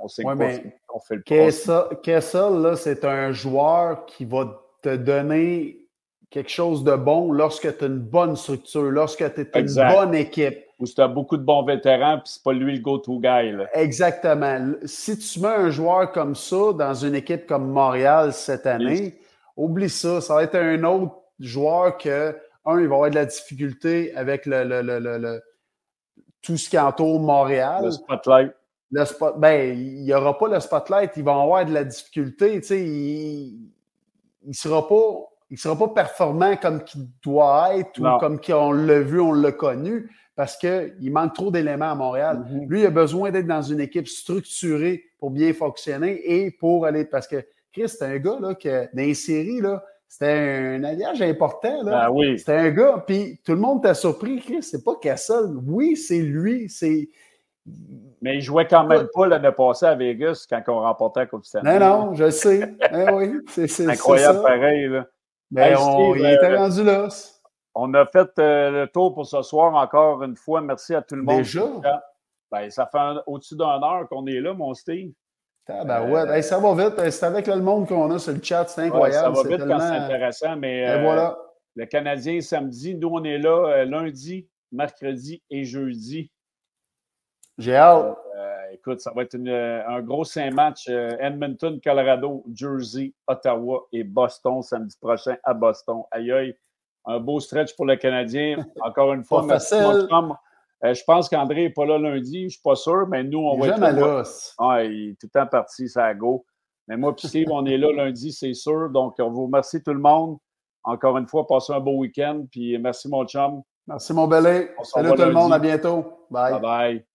On sait ouais, on fait le Kessel, là, c'est un joueur qui va te donner quelque chose de bon lorsque tu as une bonne structure, lorsque tu es une bonne équipe où tu as beaucoup de bons vétérans, puis c'est pas lui le go-to guy. Exactement. Si tu mets un joueur comme ça dans une équipe comme Montréal cette année, oublie ça. Ça va être un autre joueur que, un, il va avoir de la difficulté avec le, le, le, tout ce qui entoure Montréal. Le spotlight. Le spot, ben, il n'y aura pas le spotlight, il va avoir de la difficulté. Tu sais, il ne sera pas il ne sera pas performant comme qu'il doit être ou comme on l'a vu, on l'a connu parce qu'il manque trop d'éléments à Montréal. Mm-hmm. Lui, il a besoin d'être dans une équipe structurée pour bien fonctionner et pour aller. Parce que Chris, c'est un gars là, que dans les séries, là, c'était un alliage important. Là. Ah oui. C'était un gars, puis tout le monde t'a surpris, Chris, c'est pas Cassel. Oui, c'est lui, c'est. Mais il jouait quand même pas l'année passée à Vegas quand on remportait la Coupe Stanley. Non, non, je sais. eh oui, c'est incroyable pareil. Là. Mais on, il était euh, rendu là. On a fait euh, le tour pour ce soir encore une fois. Merci à tout le monde. Déjà? Ben, ça fait au-dessus d'une heure qu'on est là, mon Steve. Ah, ben ouais, ça va vite. C'est avec le monde qu'on a sur le chat, c'est incroyable. ça va vite quand c'est intéressant, mais euh, voilà. le Canadien samedi, nous on est là euh, lundi, mercredi et jeudi. J'ai hâte. écoute, ça va être un gros saint match. Edmonton, Colorado, Jersey, Ottawa et Boston samedi prochain à Boston. Aïe aïe un beau stretch pour le Canadien. [LAUGHS] Encore une fois, merci, euh, je pense qu'André n'est pas là lundi, je ne suis pas sûr, mais nous, on va être Ah, il est tout le temps parti, ça à go. Mais moi et Steve, on est là lundi, c'est sûr. Donc, on vous remercie tout le monde. Encore une fois, passez un beau week-end. Puis merci, mon chum. Merci, mon belé. Salut tout le monde, à bientôt. Bye. Bye bye.